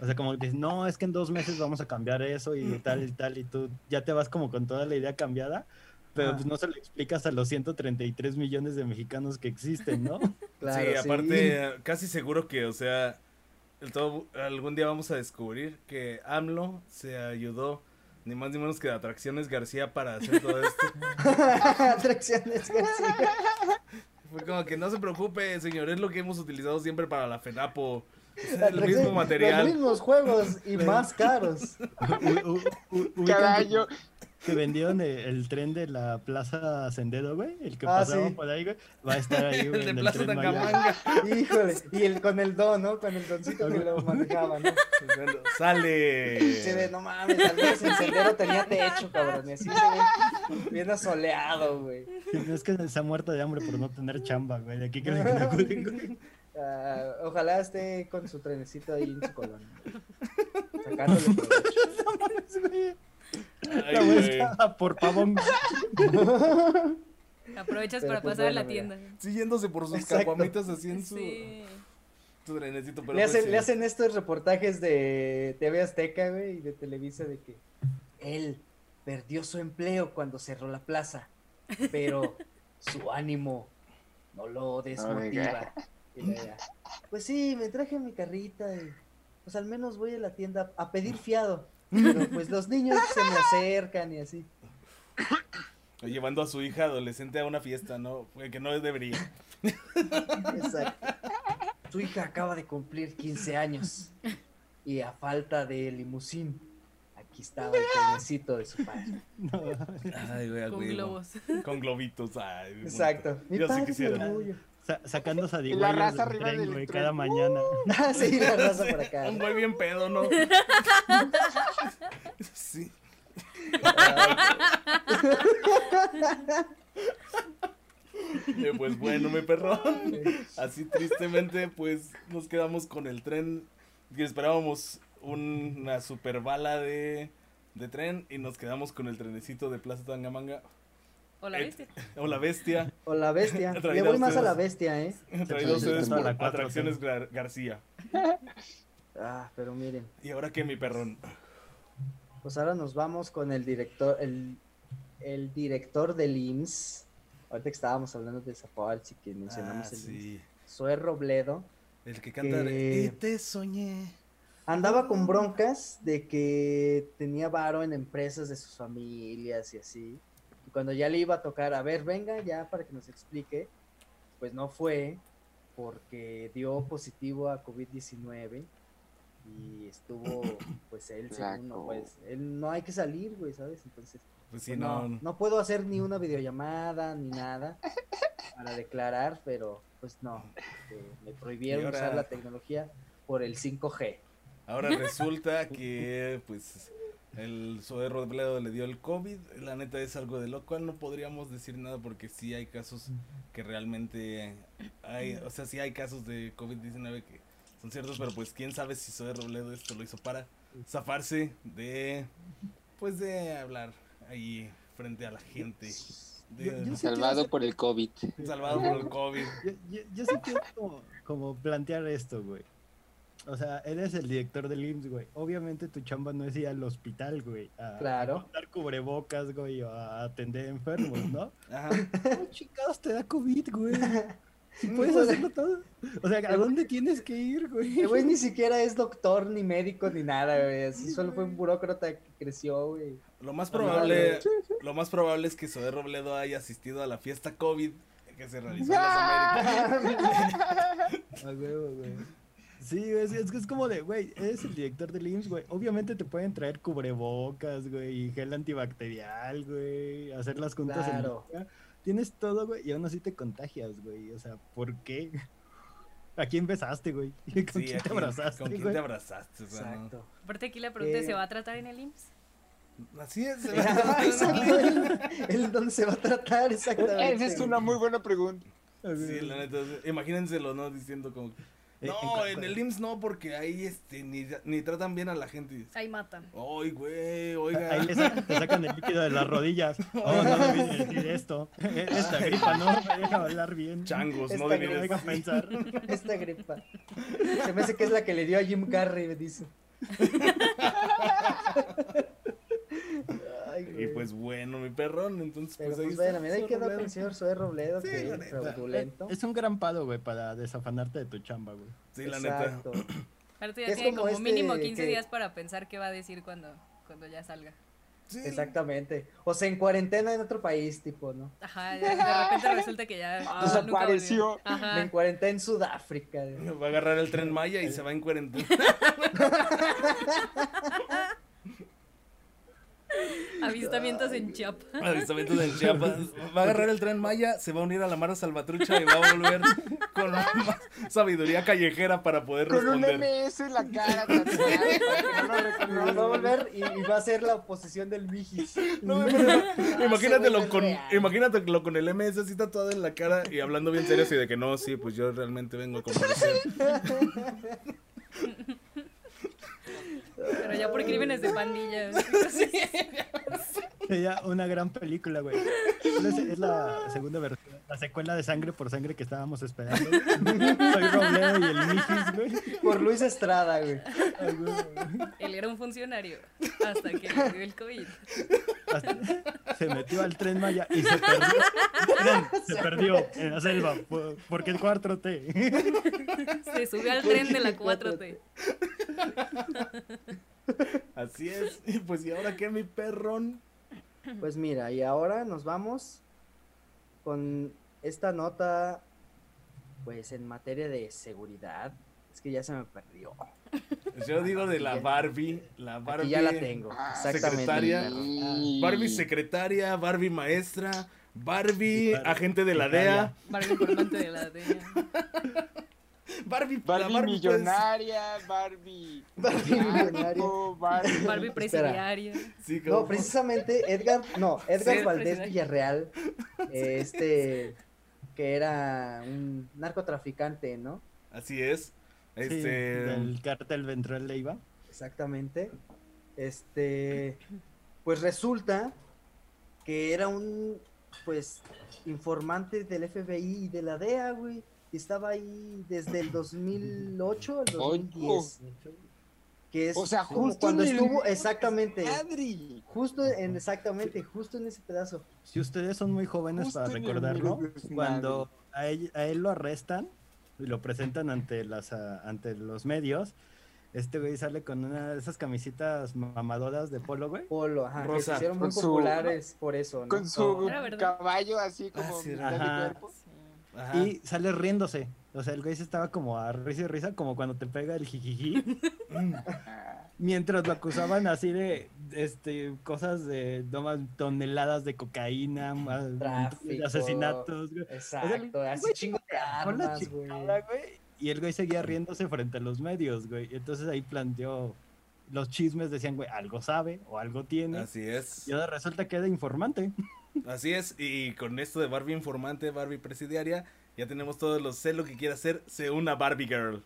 O sea, como que dices, no, es que en dos meses vamos a cambiar eso y tal y tal, y tú ya te vas como con toda la idea cambiada, pero pues no se lo explicas a los 133 millones de mexicanos que existen, ¿no? Claro, sí, aparte, casi seguro que, o sea, el todo, algún día vamos a descubrir que AMLO se ayudó ni más ni menos que de Atracciones García para hacer todo esto. Atracciones García. Fue como que no se preocupe, señor, es lo que hemos utilizado siempre para la FENAPO. Es el mismo Los material. mismos juegos y más caros. U- u- u- ubican Cada año. Que vendieron el, el tren de la Plaza Sendero, güey, el que Ah, pasaba sí. por ahí, güey, va a estar ahí, güey, El de en el Plaza. Tangamanga. Híjole. Y el con el don, ¿no? Con el doncito que lo manejaba, ¿no? Sale. Se ve, no mames, el sendero tenía techo, cabrón. Y así se ve bien asoleado, güey. Es que se ha muerto de hambre por no tener chamba, güey. De aquí que le acuden, güey. Ah, ojalá esté con su trenecito ahí en su colonia. Sacándole provecho. La por pavón. Aprovechas Pero para pues pasar a la tienda. Sí, yéndose por sus caguamitas así en su, Sí. su trenecito. Pero Le pues sí. le hacen estos reportajes de TV Azteca, güey, y de Televisa de que él perdió su empleo cuando cerró la plaza, pero su ánimo no lo desmotiva. Pues sí, me traje mi carrita y pues al menos voy a la tienda a pedir fiado. Pero pues los niños se me acercan y así. Llevando a su hija adolescente a una fiesta, ¿no? Que no debería. Exacto. Su hija acaba de cumplir 15 años y a falta de limusín, aquí estaba el trenecito de su padre. No, Ay, güey, Con huevo. globos. Con globitos. Ay, Exacto. Mi Yo sí padre quisiera. me orgullo. sa- sacando a la raza arriba tren, del güey, tren. cada mañana. Ah, sí, la raza por acá. Un güey bien pedo, ¿no? sí. Eh, pues bueno, mi perrón. Así tristemente, pues nos quedamos con el tren. Que esperábamos una super bala de, de tren y nos quedamos con el trenecito de Plaza Tangamanga. O la Eh, viste. O la bestia. O la bestia. Le voy más a la bestia, ¿eh? Traído ustedes por la 4T. Atracciones Gar- García. Ah, pero miren. ¿Y ahora qué, mi perrón? Pues ahora nos vamos con el director, el, el director del IMSS. Ahorita que estábamos hablando de Zapoalchi, que mencionamos Ah, el IMSS. Robledo. El que canta de Y te soñé. Andaba con broncas de que tenía varo en empresas de sus familias y así. Y cuando ya le iba a tocar, a ver, venga ya para que nos explique, pues no fue porque dio positivo a COVID-19 y estuvo, pues él, según, no, pues, él no hay que salir, güey, ¿sabes? Entonces, Pues sí, pues, no. no, no puedo hacer ni una videollamada ni nada para declarar, pero pues no, este, me prohibieron usar la tecnología por el 5G. Ahora resulta que, pues, el Zoe Robledo le dio el COVID. La neta es algo de lo cual no podríamos decir nada porque sí hay casos que realmente hay, o sea, sí hay casos de COVID-19 que son ciertos, pero pues quién sabe si Zoe Robledo esto lo hizo para zafarse de, pues, de hablar ahí frente a la gente. De, Yo- yo sí Salvado quiero por el COVID. salvado por el COVID. Yo, yo, yo sí quiero como, como plantear esto, güey. O sea, eres el director del IMSS, güey. Obviamente tu chamba no es ir al hospital, güey. A, Claro. A contar cubrebocas, güey, o a atender enfermos, ¿no? Ajá. ¿Cómo chingados te da COVID, güey? Si puedes hacerlo todo. O sea, ¿a dónde tienes que ir, güey? El güey ni siquiera es doctor, ni médico, ni nada, güey. Así solo fue un burócrata que creció, güey. Lo más probable, lo más probable es que Zoe Robledo haya asistido a la fiesta COVID que se realizó en las Américas. A huevo, güey. Sí, es, es que es como de, güey, eres el director del IMSS, güey. Obviamente te pueden traer cubrebocas, güey, y gel antibacterial, güey, hacer las juntas en Claro. línea. Tienes todo, güey, y aún así te contagias, güey. O sea, ¿por qué? ¿A quién besaste, güey? ¿Con Sí, quién ¿a te abrazaste, ¿Con quién güey? te abrazaste? O sea, no. Exacto. Aparte aquí la pregunta es, Eh, ¿se va a tratar en el IMSS? Así es. El, el donde se va a tratar, exactamente. Esa es una muy buena pregunta. Sí, la neta, imagínenselo, ¿no? Diciendo como, no, en en el IMSS no, porque ahí este, ni, ni tratan bien a la gente. Ahí matan. Ay, güey, oiga. Ahí le sacan, te sacan el líquido de las rodillas. Oh, no debí de decir esto. Esta gripa no me deja hablar bien. Changos, no Esta debí No me de deja pensar. Esta gripa. Se me hace que es la que le dio a Jim Carrey, me dice. Pues bueno, mi perrón, entonces Pero pues ahí pues está. bueno, mira, ahí quedó Robledo. el señor Zoe Robledo, Sí, que es fraudulento. Es un gran pado, güey, para desafanarte de tu chamba, güey. Sí, la neta. Exacto. Aparte ya Es tiene como como este mínimo 15 que- días para pensar qué va a decir cuando, cuando ya salga. Sí. Exactamente. O sea, en cuarentena en otro país, tipo, ¿no? Ajá, de repente resulta que ya... Ah, desapareció. Ajá. En cuarentena en Sudáfrica. Va a agarrar el tren Maya y se va en cuarentena. Avistamientos en Chiapas. Avistamientos en Chiapas. Va a agarrar el tren Maya, se va a unir a la Mara Salvatrucha y va a volver con más sabiduría callejera para poder Con un responder. MS en la cara no lo va a volver y, y va a ser la oposición del Mijis. No, imagínate- imagínatelo vuelve con, imagínatelo con el MS así tatuado en la cara y hablando bien serio así de que no, sí, pues yo realmente vengo a comparecer. Pero ya por crímenes de pandillas. Sería una gran película, güey. Es la segunda versión, la secuela de Sangre por Sangre que estábamos esperando. Soy Robledo y el Mijis, güey. Por Luis Estrada, güey. Ay, güey, güey. Él era un funcionario hasta que le dio el COVID. Hasta- se metió al tren Maya y se perdió. Tren, se perdió en la selva por- porque el 4T. Se subió al tren de la 4T. Así es. Y pues, ¿y ahora qué, mi perrón? Pues mira, y ahora nos vamos con esta nota, pues en materia de seguridad. Es que ya se me perdió. Yo digo de la Barbie. La Barbie. Aquí ya la tengo. Ah, Exactamente. secretaria. Barbie secretaria, Barbie maestra, Barbie Barbie agente de la. DEA, Barbie informante de la DEA. Barbie, Barbie, Barbie pues, millonaria, Barbie. Barbie millonaria. Barbie. Presidiaria. sí, No, precisamente Edgar, no, Edgar Sí, Valdés. Villarreal, eh, este, que era un narcotraficante, ¿no? Así es. Sí, Este, del cártel Ventral Leiva. Exactamente. Este, pues resulta que era un, pues, informante del FBI y de la DEA, güey. Estaba ahí desde el 2008 al 2010. Que es O sea, justo cuando en el- estuvo, exactamente, Madre. justo en, exactamente, justo en ese pedazo. Si ustedes son muy jóvenes Justo para recordarlo, cuando a él, a él lo arrestan y lo presentan ante las ante los medios, este güey sale con una de esas camisitas mamadoras de polo, güey. Polo, ajá, que se Rosa. hicieron muy su- populares por eso, ¿no? Con su caballo así como Ah, sí, de cuerpo. Ajá. Y sale riéndose. O sea, el güey se estaba como a risa y risa, como cuando te pega el jijiji. Ah, Mientras lo acusaban así de este cosas de no más toneladas de cocaína, Tráfico. asesinatos, güey. Exacto, así güey, chingo de armas, güey. chingada, güey. Y el güey seguía riéndose frente a los medios, güey. Y entonces ahí planteó los chismes, decían, güey, algo sabe o algo tiene. Así es. Y ahora resulta que era informante. Así es. Y con esto de Barbie informante, Barbie presidiaria, ya tenemos todos los lo que quiere hacer, sé una Barbie girl.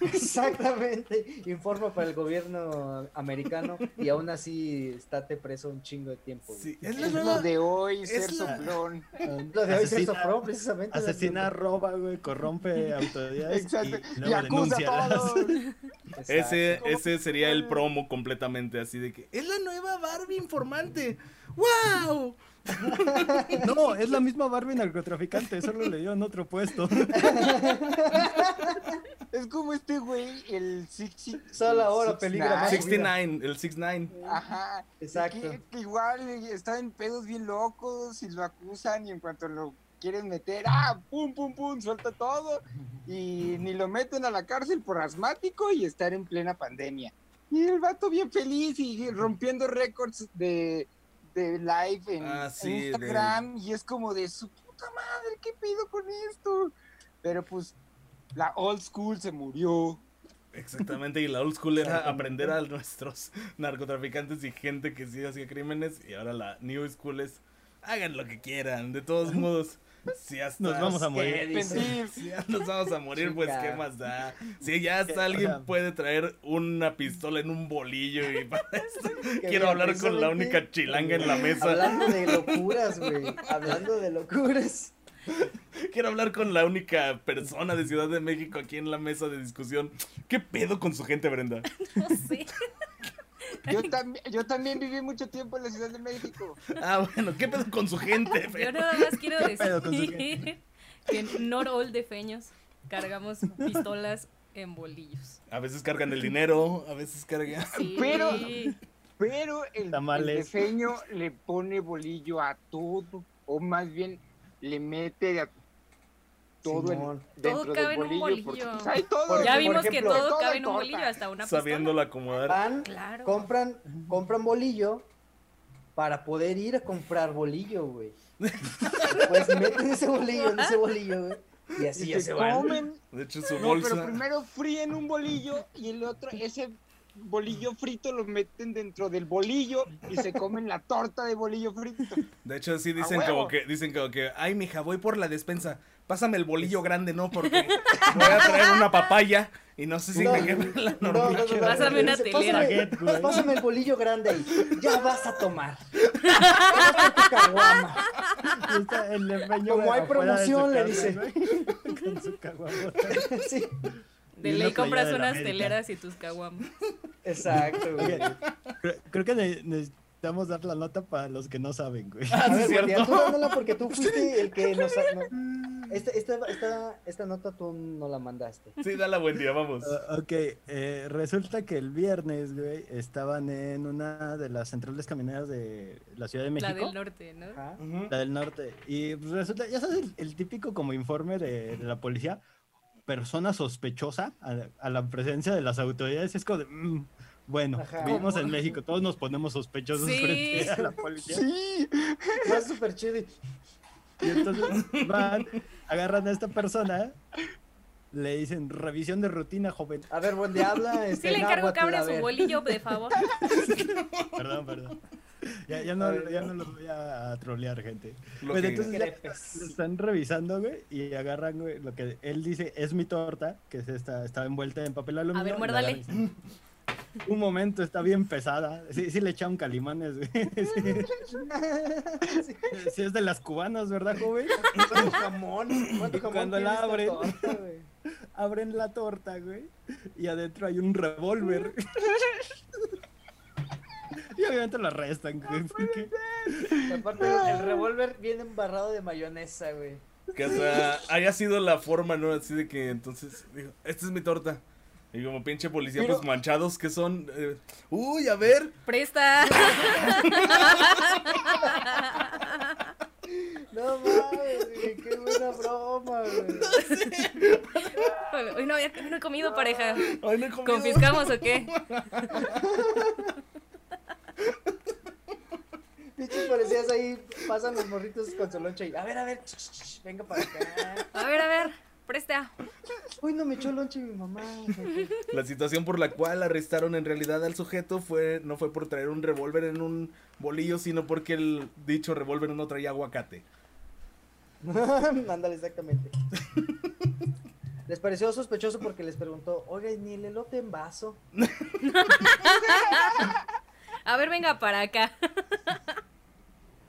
Exactamente, informa para el gobierno americano y aún así estate preso un chingo de tiempo. Sí, es la Es lo de hoy, ser la- soplón. Lo de hoy se Asesina- sofró precisamente. Asesina, roba, güey, corrompe autoridades. Exacto. Y, Y, luego acusa denuncia a todos. Exacto. Ese, ese sería el promo completamente así de que es la nueva Barbie informante. ¡Wow! No, es la misma Barbie narcotraficante, solo le dieron otro puesto. Es como este güey, el Six Solo ahora peligra más. Nine. 69, el 69. Ajá. Exacto. Que, que igual está en pedos bien locos y lo acusan y en cuanto lo quieren meter, ah, pum, pum, pum, suelta todo y ni lo meten a la cárcel por asmático y estar en plena pandemia. Y el vato bien feliz y rompiendo récords de, de live en, Ah, en sí, de- Instagram y es como de su puta madre, ¿qué pido con esto? Pero pues la old school se murió. Exactamente, y la old school era aprender a nuestros narcotraficantes y gente que sí hacía crímenes, y ahora la new school es hagan lo que quieran, de todos modos. Si hasta, Nos vamos a ¿Qué morir. si ya nos vamos a morir, pues qué más da. Si ya hasta alguien puede traer una pistola en un bolillo y para esto quiero hablar con la única chilanga en la mesa. Hablando de locuras, güey. Hablando de locuras. Quiero hablar con la única persona de Ciudad de México aquí en la mesa de discusión. ¿Qué pedo con su gente, Brenda? No sé. Yo, también yo también viví mucho tiempo en la Ciudad de México. Ah, bueno, ¿qué pedo con su gente? Yo nada más quiero decir que not all defeños cargamos pistolas en bolillos. A veces cargan el dinero, a veces cargan... Sí. Pero- Pero el, el defeño le pone bolillo a todo, o más bien le mete a todo en- dentro Todo cabe del en un bolillo. porque, bolillo. pues, hay todo. Porque, Ya vimos que ejemplo, todo todo cabe en un bolillo, hasta una pistola. Sabiéndolo acomodar. Van, Claro. compran, compran bolillo para poder ir a comprar bolillo, güey. Pues meten ese bolillo en ese bolillo, güey. Y así y ya se se van. comen. De hecho, su No, bolsa... pero primero fríen un bolillo y el otro, ese bolillo frito lo meten dentro del bolillo y se comen la torta de bolillo frito. De hecho, sí dicen ¡A como que, dicen como que, ay, mija, voy por la despensa. Pásame el bolillo grande, ¿no? Porque voy a traer una papaya y no sé si No, me queme la No, no, no, Pásame una telera. Pásame, el bolillo grande ahí. Ya vas a tomar. Y está el Como hay promoción, le dice. Con su caguamota. Sí, De Y ley compras unas América. teleras y tus caguamas. Exacto, güey. Creo, creo que ne- necesitamos dar la nota para los que no saben, güey. Ah, A sí, ver, cierto. tú dándola porque tú fuiste el que nos... no- esta, esta, esta, esta nota tú no la mandaste. Sí, dale buen día, vamos. Ah, ok, eh, resulta que el viernes, güey, estaban en una de las centrales camioneras de la Ciudad de La México. del norte, ¿no? Ajá. Ujú. La del norte. Y pues, resulta, ya sabes, el, el típico como informe de, de la policía, persona sospechosa a, a la presencia de las autoridades. Es como de, mm, bueno, Ajá. vivimos en México, todos nos ponemos sospechosos Sí. frente a la policía. Sí. Más súper chido. y- entonces van, agarran a esta persona, le dicen, revisión de rutina, joven. A ver, buen día, habla. Sí Este, le encargo que abra su bolillo, de favor. Perdón, perdón. Ya, ya, A no, ver, ya no. los voy a, a trolear, gente. Lo que- entonces ya lo están revisando, güey, y agarran, güey, lo que él dice es mi torta, que es esta, estaba envuelta en papel aluminio. ver, y la muérdale. Un momento, está bien pesada. Sí, sí le echaron calimanes, güey. Sí, sí es de las cubanas, ¿verdad, joven? ¿Cuánto jamón? ¿Cuánto Y jamón cuando la abren. torta? Abren la torta, güey, y adentro hay un revólver. Y obviamente lo arrestan, güey. Aparte, el, el revólver viene embarrado de mayonesa, güey. Que hasta haya sido la forma, ¿no? Así de que entonces, dijo, esta es mi torta. Y como pinche policía, Pero- pues manchados que son. eh, Uy, a ver. ¡Presta! No mames, güey, qué buena broma, güey. Hoy no, no he comido, pareja. Ay, no he comido. ¿Confiscamos o qué? Pinches policías ahí pasan los morritos con su lonche y, a ver, a ver, ch, ch, ch, venga para acá. A ver, a ver, presta. Uy, no me echó lonche mi mamá. La situación por la cual arrestaron en realidad al sujeto fue no fue por traer un revólver en un bolillo, sino porque el dicho revólver no traía aguacate. Ándale, exactamente. Les pareció sospechoso porque les preguntó, oiga, ¿y ni el elote en vaso? A ver, venga para acá.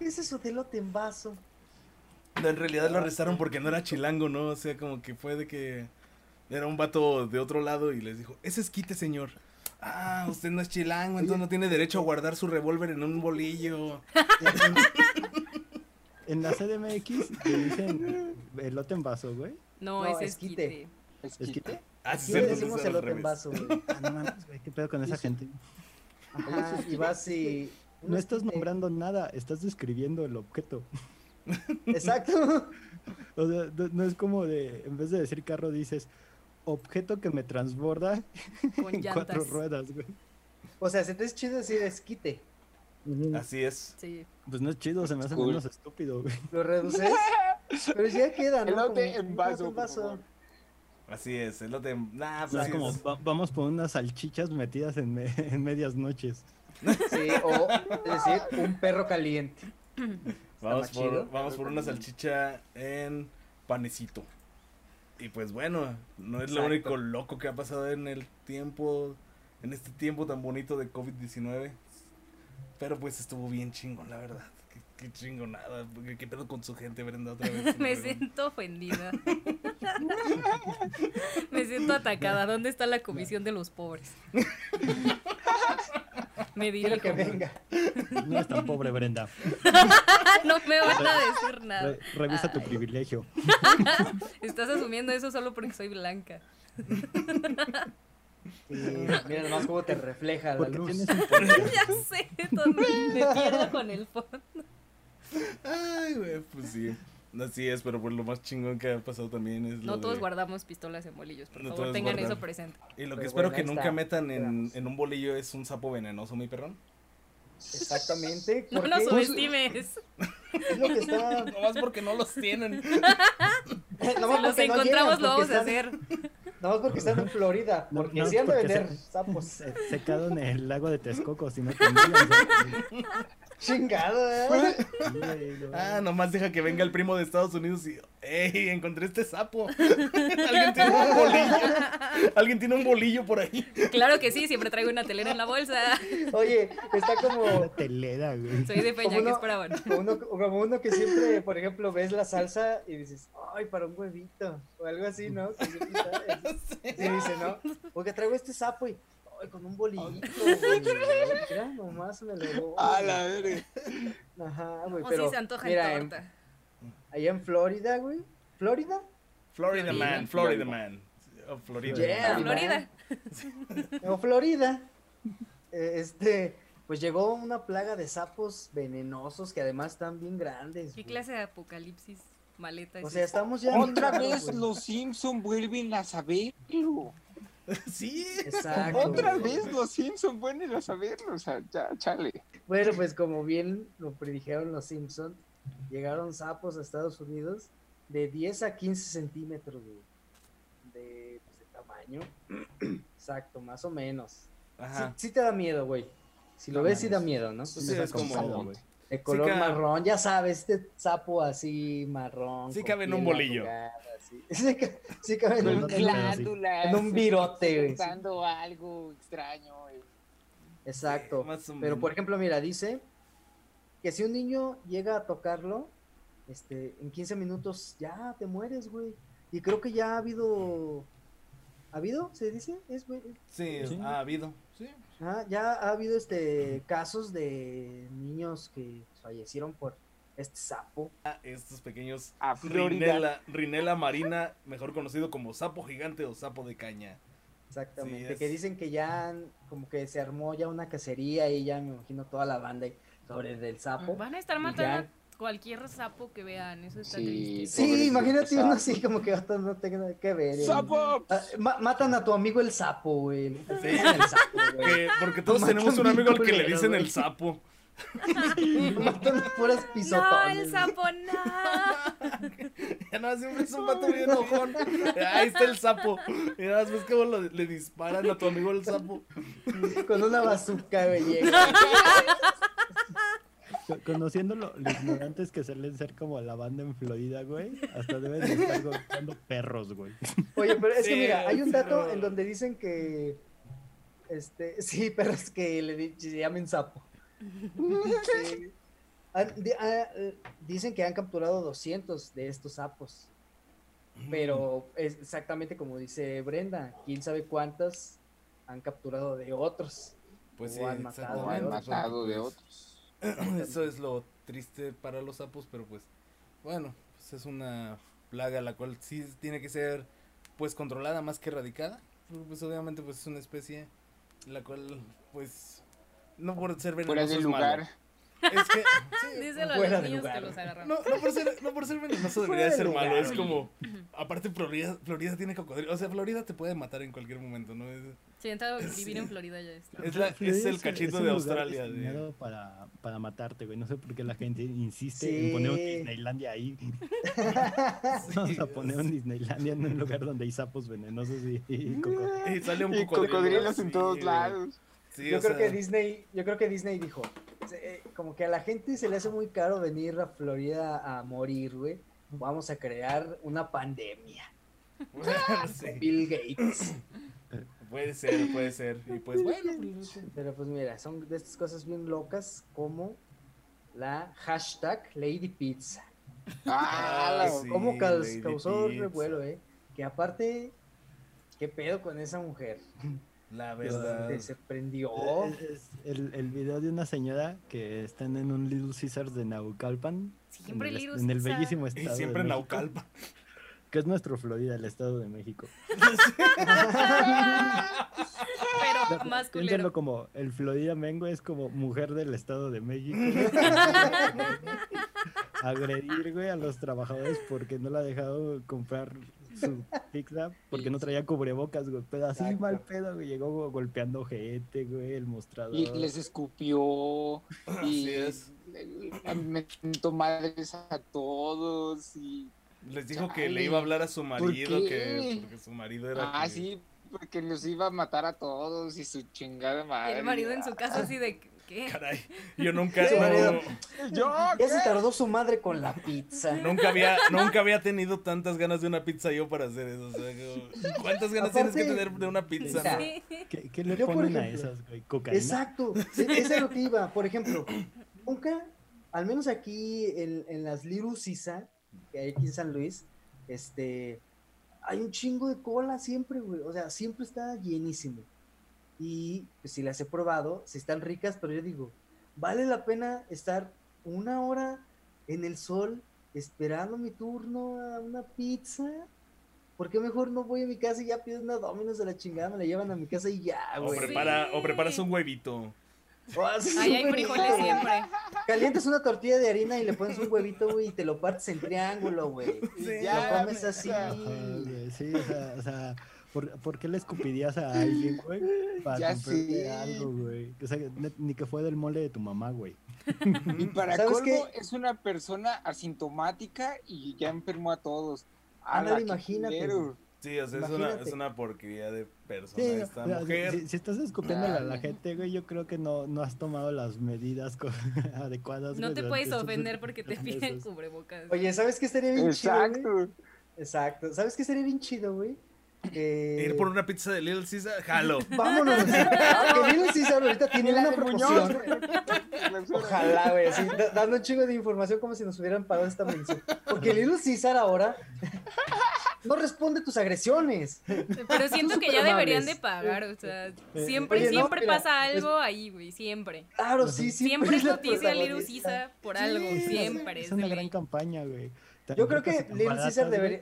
¿Qué es eso de elote en vaso? No, en realidad lo arrestaron porque no era chilango, ¿no? O sea, como que fue de que era un vato de otro lado y les dijo, ese es quite, señor. Ah, usted no es chilango, entonces no tiene derecho a guardar su revólver en un bolillo. En la CDMX le dicen elote en vaso, güey. No, No, ese es esquite. quite. ¿Es quite? Ah, Aquí sí, le decimos al elote en revés. vaso, güey. Ah, no mames, güey, qué pedo con esa gente. Ajá, y vas y... No estás nombrando nada, estás describiendo el objeto. Exacto. O sea, no, no es como de, en vez de decir carro, dices objeto que me transborda Con en cuatro ruedas, güey. O sea, se te es chido decir esquite. Así es. Sí. Pues no es chido, se me hace Cool. menos estúpido, güey. Lo reduces. Pero ya queda, ¿no? Elote Como en vaso, elote en por favor. Así es. El lote. Nah, O pues como es- va- vamos por unas salchichas metidas en, me- en medias noches. Sí, o es decir, un perro caliente. Vamos por, vamos por una salchicha en panecito. Y pues bueno, no es lo único loco que ha pasado en el tiempo, en este tiempo tan bonito de COVID-19. Pero pues estuvo bien chingón, la verdad. Qué, qué chingonada. ¿Qué, qué pedo con su gente, Brenda? Otra vez. Me Perdón. siento ofendida. Me siento atacada. ¿Dónde está la comisión de los pobres? Me Quiero dirijo. que venga. No es tan pobre, Brenda. No me van a decir nada. Re- revisa tu Ay, privilegio. Estás asumiendo eso solo porque soy blanca. Sí, mira nomás cómo te refleja la Porque luz. un. Ya sé, me pierdo con el fondo. Ay, güey, pues sí. Así es, pero pues lo más chingón que ha pasado también es lo No todos de- guardamos pistolas en bolillos, por No favor, tengan guardan. eso presente. Y lo que Pero espero bueno, que nunca está. metan en, en un bolillo es un sapo venenoso, mi perrón. Exactamente. No lo subestimes. es lo que está. Nomás porque no los tienen. Nomás Si los porque no encontramos lo vamos a hacer. Nomás porque están en Florida. No, Porque no, sí han de porque vender se- sapos. Se- secado en el lago de Texcoco, si no tendrían. Chingado, ¿eh? Ah, nomás deja que venga el primo de Estados Unidos y. ¡Ey! Encontré este sapo. Alguien tiene un bolillo. Alguien tiene un bolillo por ahí. Claro que sí, siempre traigo una telera en la bolsa. Oye, está como. Una telera, güey. Soy de Peña, Como ¿qué esperaban? Como uno, como uno que siempre, por ejemplo, ves la salsa y dices, ay, para un huevito, o algo así, ¿no? Y dice, ¿no? Porque traigo este sapo y, ay, con un bolillito, güey. Mira, nomás me lo doy. A la verga. Ajá, güey, O pero, si se antoja mira, en en- torta. allá en Florida, güey, ¿Florida? Florida Man, Florida Man. Oh, Florida. Yeah. Man. Florida. O Florida, eh, este, pues llegó una plaga de sapos venenosos que además están bien grandes. ¿Qué güey. clase de apocalipsis maleta O sea, esta? estamos ya... Otra vez los Simpson vuelven a saberlo. Sí. Exacto. Otra güey. vez los Simpson vuelven a saberlo. O sea, ya, chale. Bueno, pues como bien lo predijeron los Simpson, llegaron sapos a Estados Unidos de 10 a 15 centímetros güey, de, pues, de tamaño. Exacto, más o menos. Sí, Ajá. sí te da miedo, güey. Si lo No ves, sí da miedo, ¿no? Sí, es como- güey. De color marrón, ya sabes, este sapo así marrón. Sí cabe en un bolillo. Sí. Sí, sí cabe en un, en un- glándulas. en un virote, güey, algo extraño. güey. Exacto. Pero por ejemplo, mira, dice que si un niño llega a tocarlo, este, en 15 minutos ya te mueres, güey. Y creo que ya ha habido. ¿Ha habido? ¿Se dice? Es, güey. Sí, Sí. ha habido. Sí. Ajá, ya ha habido este casos de niños que fallecieron por este sapo. Ah, Estos pequeños A. Rinela, Rinela marina, mejor conocido como sapo gigante o sapo de caña. Exactamente. Sí, es- Que dicen que ya como que se armó ya una cacería y ya me imagino toda la banda sobre el del sapo. Van a estar matando ya- a cualquier sapo que vean, eso está Sí, triste. Sí, imagínate uno así como que hasta no tenga nada que ver. eh. ¡Sapo! Ah, ma- matan a tu amigo el sapo, güey. Sí. El sapo, güey. Que- porque todos tenemos un amigo al que le dicen güey. el sapo. Matan puras No, pisotones. el sapo, no. Ya no, siempre es un vato bien enojón. Ahí está el sapo. Y nada más ves cómo lo- le disparan a tu amigo el sapo. Con una bazooka, güey. Conociendo lo, lo ignorantes que suelen ser como la banda en Florida, güey, hasta deben de estar golpeando perros, güey. Oye, pero es que mira, hay un dato pero- en donde dicen que. Este, sí, pero es que le di- se llamen sapo. Sí. Han- di- ah, eh, dicen que han capturado 200 de estos sapos. Pero es exactamente como dice Brenda, quién sabe cuántas han capturado de otros. Pues sí, o han matado han de otros. Eso es lo triste para los sapos, pero pues bueno, pues es una plaga la cual sí tiene que ser pues controlada más que erradicada. Pues obviamente pues es una especie la cual pues no por ser venenoso Fuera de es lugar. malo. Es que, sí, Díselo a Fuera los de niños que lugar. los agarran. no, no por ser, no por ser venenoso Fuera debería de de ser lugar, malo. Es como, aparte Florida, Florida tiene cocodrilo. O sea, Florida te puede matar en cualquier momento, ¿no? Es, Si intentado vivir en Florida ya está. es, la- Florida es el cachito de lugar Australia. de- Para, para matarte, güey. No sé por qué la gente insiste Sí. en poner un Disneylandia ahí. Vamos a poner un Disneylandia en un lugar donde hay sapos venenosos y, y coco. Y sale un Y cocodrilo. cocodrilos en sí, todos güey. lados. Sí, yo creo sea, que Disney, yo creo que Disney dijo, eh, como que a la gente se le hace muy caro venir a Florida a morir, güey. Vamos a crear una pandemia. sí, Bill Gates. puede ser, puede ser. Y pues bueno, pues, Pero pues mira, son de estas cosas bien locas como la hashtag Lady Pizza. Ah, la- sí, ¿Cómo caus- causó Pizza. revuelo, eh? Que aparte, ¿qué pedo con esa mujer? La verdad. Que se prendió. Es, es el, el video de una señora que están en un Little Caesars de Naucalpan. Siempre en el, Little en el bellísimo Y estado. siempre de en México, Naucalpa. Que es nuestro Florida, el estado de México. Pero más culero. como el Florida Mengo es como mujer del estado de México. Agredir, güey, a los trabajadores porque no le ha dejado comprar su pizza porque no traía cubrebocas, güey. Pero así Exacto. mal pedo, güey. Llegó golpeando gente, güey, el mostrador. Y les escupió. Así Y es. mentó madres a todos. Y. Les dijo que le iba a hablar a su marido, qué? que porque su marido era. Ah, que- sí, porque los iba a matar a todos y su chingada madre. El marido en su casa así de, ¿qué? Caray, yo nunca, no. Yo, Ya se tardó su madre con la pizza. nunca había, nunca había tenido tantas ganas de una pizza yo para hacer eso. o sea, como, ¿Cuántas ganas tienes que tener de una pizza? No? ¿Qué, qué le Yo, por ponen a ejemplo- esas, güey? ¿Cocaína? Exacto, esa es lo que iba. Por ejemplo, nunca, al menos aquí en, en las Little Sisa, que hay aquí en San Luis, este, hay un chingo de cola siempre, güey. O sea, siempre está llenísimo. Y pues, si las he probado, si están ricas, pero yo digo, vale la pena estar una hora en el sol esperando mi turno a una pizza. ¿Por qué mejor no voy a mi casa y ya pido una Domino's de la chingada, me la llevan a mi casa y ya, O, prepara, o preparas un huevito. O haces Ahí hay frijoles siempre. Calientas una tortilla de harina y le pones un huevito, güey, y te lo partes en triángulo, güey. Sí, lo ya, comes así. Sí, o sea, o sea ¿por, por qué le escupirías a alguien, güey? Para Ya comprarte sé. algo, güey. O sea, ni que fue del mole de tu mamá, güey. Y para ¿Sabes colmo, qué? es una persona asintomática y ya enfermó a todos. ¡Hala, qué imagínate, culero! Sí, o sea, es una, es una porquería de persona Sí, esta mujer. Si, si estás escupiéndole a la gente, güey, yo creo que no, no has tomado las medidas adecuadas. No te puedes ofender porque te piden cubrebocas. Oye, ¿sabes qué estaría bien chido? Exacto. Exacto. ¿Sabes qué estaría bien chido, güey? Que... Ir por una pizza de Little Caesar, jalo. Vámonos. que Little Caesar ahorita tiene La una promoción. Ojalá, güey, así, dando un chingo de información como si nos hubieran pagado esta mención. Porque Little Caesar ahora no responde tus agresiones. Pero siento que ya deberían de pagar, o sea, siempre, Oye, no, siempre mira, pasa es- algo ahí, güey, siempre. Claro, sí, sí. Siempre es noticia Little. Caesar por Sí, algo, siempre. Es una gran campaña, güey. Yo creo que Little Caesar güey, debería.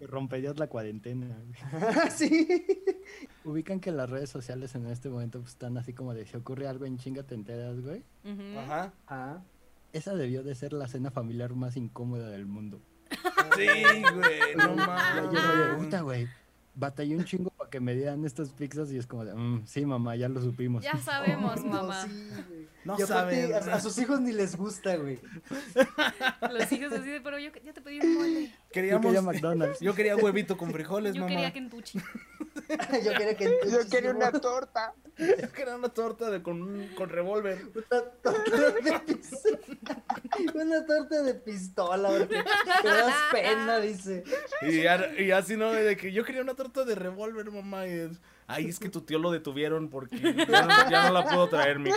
Romperías la cuarentena. sí. Ubican que las redes sociales en este momento pues, están así como de si ocurre algo en chinga te enteras, güey. Ujú. Ajá. Ah. Esa debió de ser la cena familiar más incómoda del mundo. Sí, güey, no mames. güey. Batallé un chingo para que me dieran estas pizzas y es como de, "Mm, sí, mamá, ya lo supimos. Ya sabemos, mamá. sí, güey. No Y aparte, saben. A, a sus hijos ni les gusta, güey. Los hijos así de, pero yo ya te pedí un mole. Yo Queríamos, quería McDonald's. yo quería huevito con frijoles, Yo mamá. quería Kentucky. Yo quería que. Yo quería una torta. Yo quería una torta de, con, con revólver. Una torta de pistola. Una torta de pistola, porque te das pena, dice. Y, ya- y así, ¿no? De que yo quería una torta de revólver, mamá. Y es, Ay, es que tu tío lo detuvieron porque ya no, ya no la puedo traer, mijo.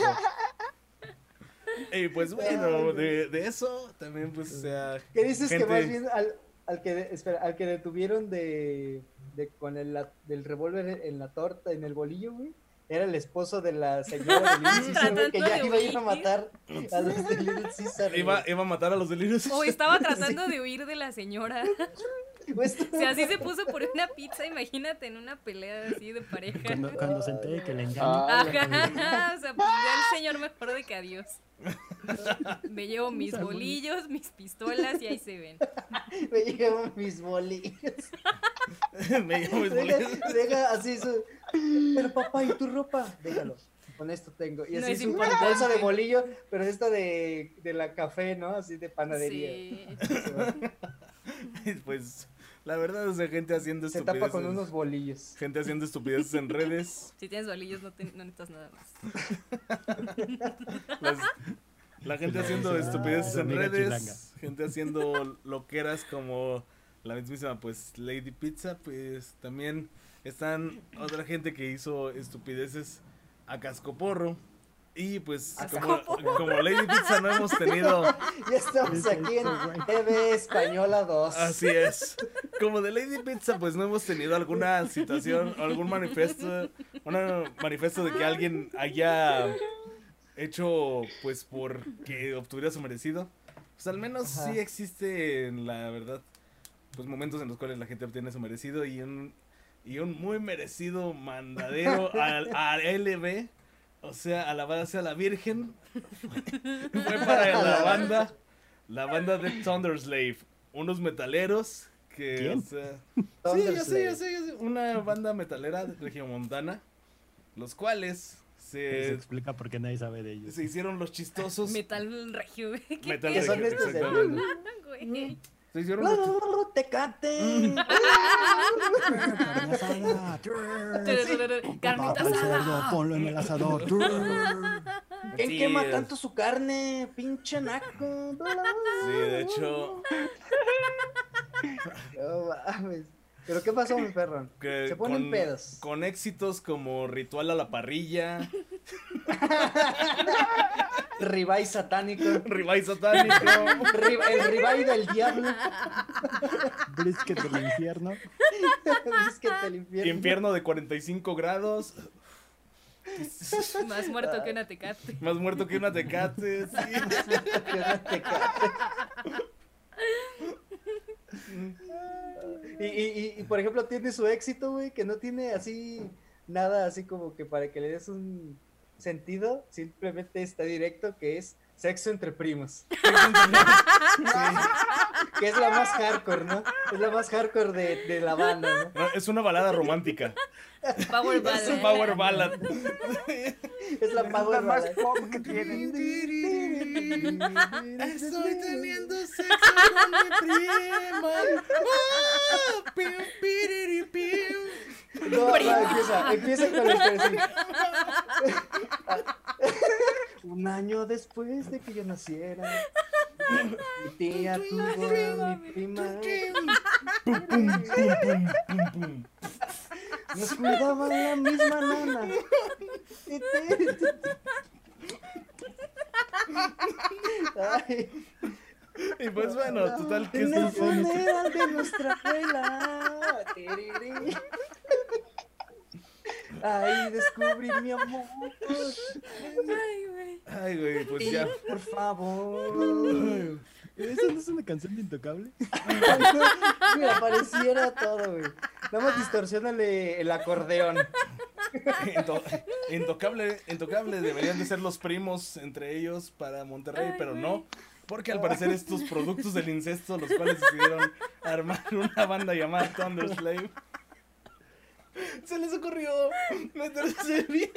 Y pues bueno, de, de eso también, pues, o sea. ¿Qué dices que más bien al, al que espera, al que detuvieron de, de con el la- del revólver en la torta, en el bolillo, güey? Era el esposo de la señora de Little Caesar, güey, que ya iba a de ir a matar a los de Little Caesar. Iba, iba a matar a los delirios. O estaba tratando de huir de la señora. Pues, O sea, así se puso por una pizza, imagínate, en una pelea así de pareja. Cuando, cuando se entere que le engañan. Ah, Ajá, o sea, pues ya el señor mejor de que adiós. Me llevo mis bolillos, mis pistolas y ahí se ven. Me llevo mis bolillos. Me llevo mis Deja, boletos. deja así su. Pero papá, ¿y tu ropa? Déjalo. Con esto tengo. Y No así es su importante. bolsa de bolillo, pero esta de, de la café, ¿no? Así de panadería. Sí. Pues, la verdad es de gente haciendo Se estupideces. tapa con unos bolillos. Gente haciendo estupideces en redes. Si tienes bolillos no, te- no necesitas nada más. Las- la gente haciendo Ah, estupideces en amiga redes. chilanga. Gente haciendo loqueras como la mismísima, pues, Lady Pizza. Pues también están otra gente que hizo estupideces a cascoporro. Y pues, como, como Lady Pizza no hemos tenido. Ya estamos aquí en. TV Española 2. Así es. Como de Lady Pizza, pues no hemos tenido alguna situación, o algún manifiesto, un manifiesto de que alguien haya hecho, pues, por que obtuviera su merecido. Pues al menos Ajá. sí existe, la verdad, pues momentos en los cuales la gente obtiene su merecido y un, y un muy merecido mandadero al, al LB, o sea, a la base a la Virgen, fue para la banda, la banda de Thunderslave, unos metaleros que, ¿Quién? o sea, Sí, ya sé, ya sé, ya sé. Una banda metalera de regiomontana, los cuales Se se, explica por qué nadie sabe de ellos. se hicieron los chistosos. Metal regio, güey. ¿Qué Metal de- exactamente. güey? Se hicieron los chi- Tecate. Carnita asada. ponlo en el asador. ¿Quién Sí, quema es- tanto su carne? Pinche naco. Sí, de hecho, No mames. ¿Pero qué pasó, mi perro? que Se ponen con, pedos. con éxitos como Ritual a la parrilla, Ribay satánico. Ribeye satánico, el ribay del diablo. Brisket del infierno. Que te infierno. infierno de 45 grados, Más muerto que una tecate. más muerto que una tecate, sí. Que no te cate. Y, y, y, y, por ejemplo, tiene su éxito, güey, que no tiene así nada así como que para que le des un sentido, simplemente está directo, que es sexo entre primos. Que es la más hardcore, ¿no? Es la más hardcore de, de la banda, ¿no? No, es una balada romántica, Power es ballad. un power ballad. Es la power la más ballad. pop que tienen. Estoy teniendo sexo con mi prima. Ah, piu, piriri, piu. No, no, empieza, empieza con la expresión. Un año después de que yo naciera, mi tía tuvo a mi prima. Pum, pum, pum, pum, pum, pum. Nos cuidaba la misma nana. Ay, Y pues bueno, total que el es funeral de nuestra abuela. Ahí descubrí mi amor. Ay, güey. Ay, güey, pues ya. Por favor. ¿Eso no es una canción de Intocable? Mira, pareciera todo, güey. Nada más distorsionale el acordeón. Into- intocable, intocable deberían de ser los primos entre ellos para Monterrey, Ay, pero güey. no. Porque al parecer estos productos del incesto, los cuales decidieron armar una banda llamada Thunderslave, se les ocurrió meterse bien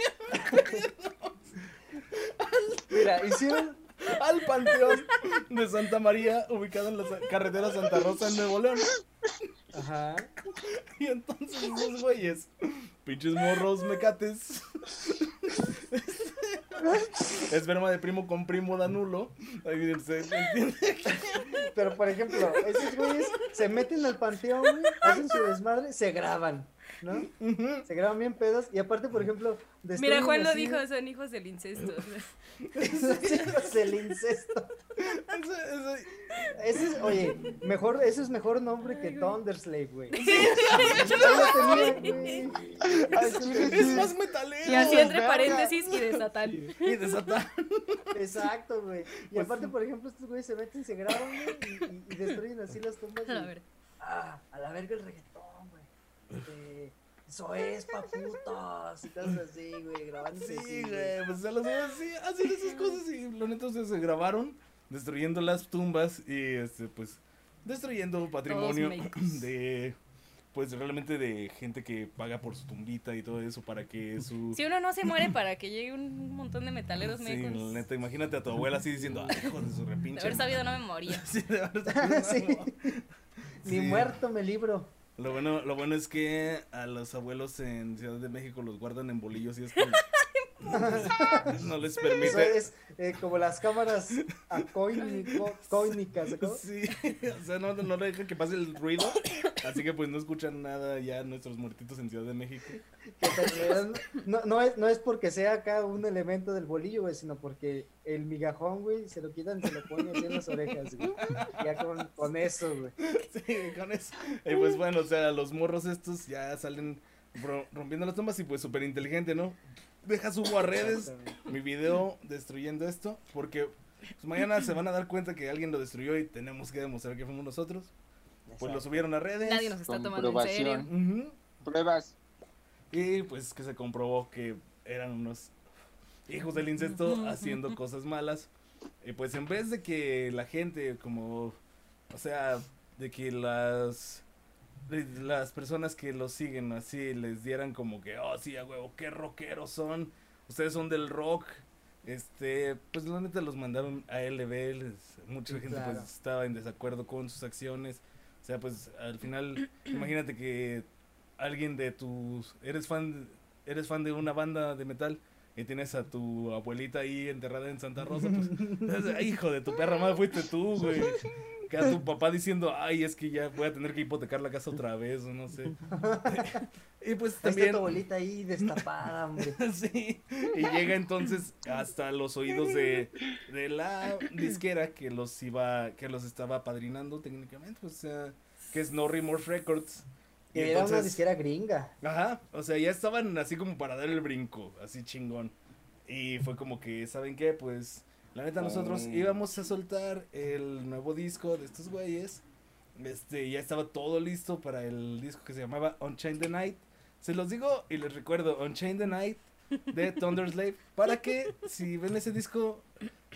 Mira, hicieron. al panteón de Santa María, ubicado en la carretera Santa Rosa en Nuevo León. Ajá. Y entonces esos güeyes, pinches morros mecates. Esperma de primo con primo da nulo. Pero por ejemplo, esos güeyes se meten al panteón, hacen su desmadre, se graban, ¿no? Se graban bien pedos. Y aparte, por ejemplo, Mira, Juan lo así- dijo, son hijos del incesto. Esos hijos del incesto. Eso- eso- Ese es, oye, mejor, ese es mejor nombre que Thunderslave, güey. Es más metalero. Y así entre verga. paréntesis y de Satán. Y de Satán. Exacto, güey. Y aparte, por ejemplo, estos güeyes se meten, se graban, güey, y, y- y destruyen así las tumbas. A ver. Ah, a la verga el reggaetón. Este, eso es pa' putos, y cosas así, güey, grabándose así, Sí, güey, pues a los güeyes sí, hacen esas cosas y lo ustedes se grabaron destruyendo las tumbas y este pues destruyendo patrimonio de pues realmente de gente que paga por su tumbita y todo eso para que su Si uno no se muere para que llegue un montón de metaleros Sí, la neta, imagínate a tu abuela así diciendo, ay, hijo de su De repinche. haber sabido no me moría. Sí, de haber sabido, Sí. Sí. Ni muerto me libro. Lo bueno, lo bueno es que a los abuelos en Ciudad de México los guardan en bolillos y es que no les Eso permite. es eh, como las cámaras acoínico- coínicas, ¿no? Sí, o sea, no, no le dejan que pase el ruido, así que pues no escuchan nada ya nuestros muertitos en Ciudad de México. No, no, es, no es porque sea acá un elemento del bolillo, güey, sino porque el migajón, güey, se lo quitan, se lo ponen así en las orejas, güey. Ya con, con eso, güey. Sí, con eso. Y pues bueno, o sea, los morros estos ya salen ro- rompiendo las tomas y pues súper inteligente, ¿no? Deja subo a redes mi video destruyendo esto porque pues, mañana se van a dar cuenta que alguien lo destruyó y tenemos que demostrar que fuimos nosotros. Pues lo subieron a redes. Nadie nos está tomando en serio. Pruebas. Y pues que se comprobó que eran unos hijos del incesto haciendo cosas malas. Y pues en vez de que la gente como, o sea, de que las las personas que los siguen así les dieran como que, oh sí, a huevo, qué rockeros son, ustedes son del rock, este, pues la neta los mandaron a LB, les- mucha Sí, gente claro. pues estaba en desacuerdo con sus acciones, o sea, pues al final, imagínate que alguien de tus, eres fan, eres fan de una banda de metal y tienes a tu abuelita ahí enterrada en Santa Rosa, pues, "Ay, hijo de tu perra madre fuiste tú, güey. Que a tu papá diciendo, ay, es que ya voy a tener que hipotecar la casa otra vez, o no sé. y pues Ahí está también, tu abuelita ahí destapada, hombre. sí, y llega entonces hasta los oídos de, de la disquera que los iba, que los estaba padrinando técnicamente, o sea, que es No Remorse Records. Y era una disquera gringa. Ajá, o sea, ya estaban así como para dar el brinco, así chingón. Y fue como que, ¿saben qué? Pues, la neta, nosotros Mm. íbamos a soltar el nuevo disco de estos güeyes. Este, ya estaba todo listo para el disco que se llamaba Unchained the Night. Se los digo y les recuerdo, Unchained the Night de Thunder Slave, para que si ven ese disco,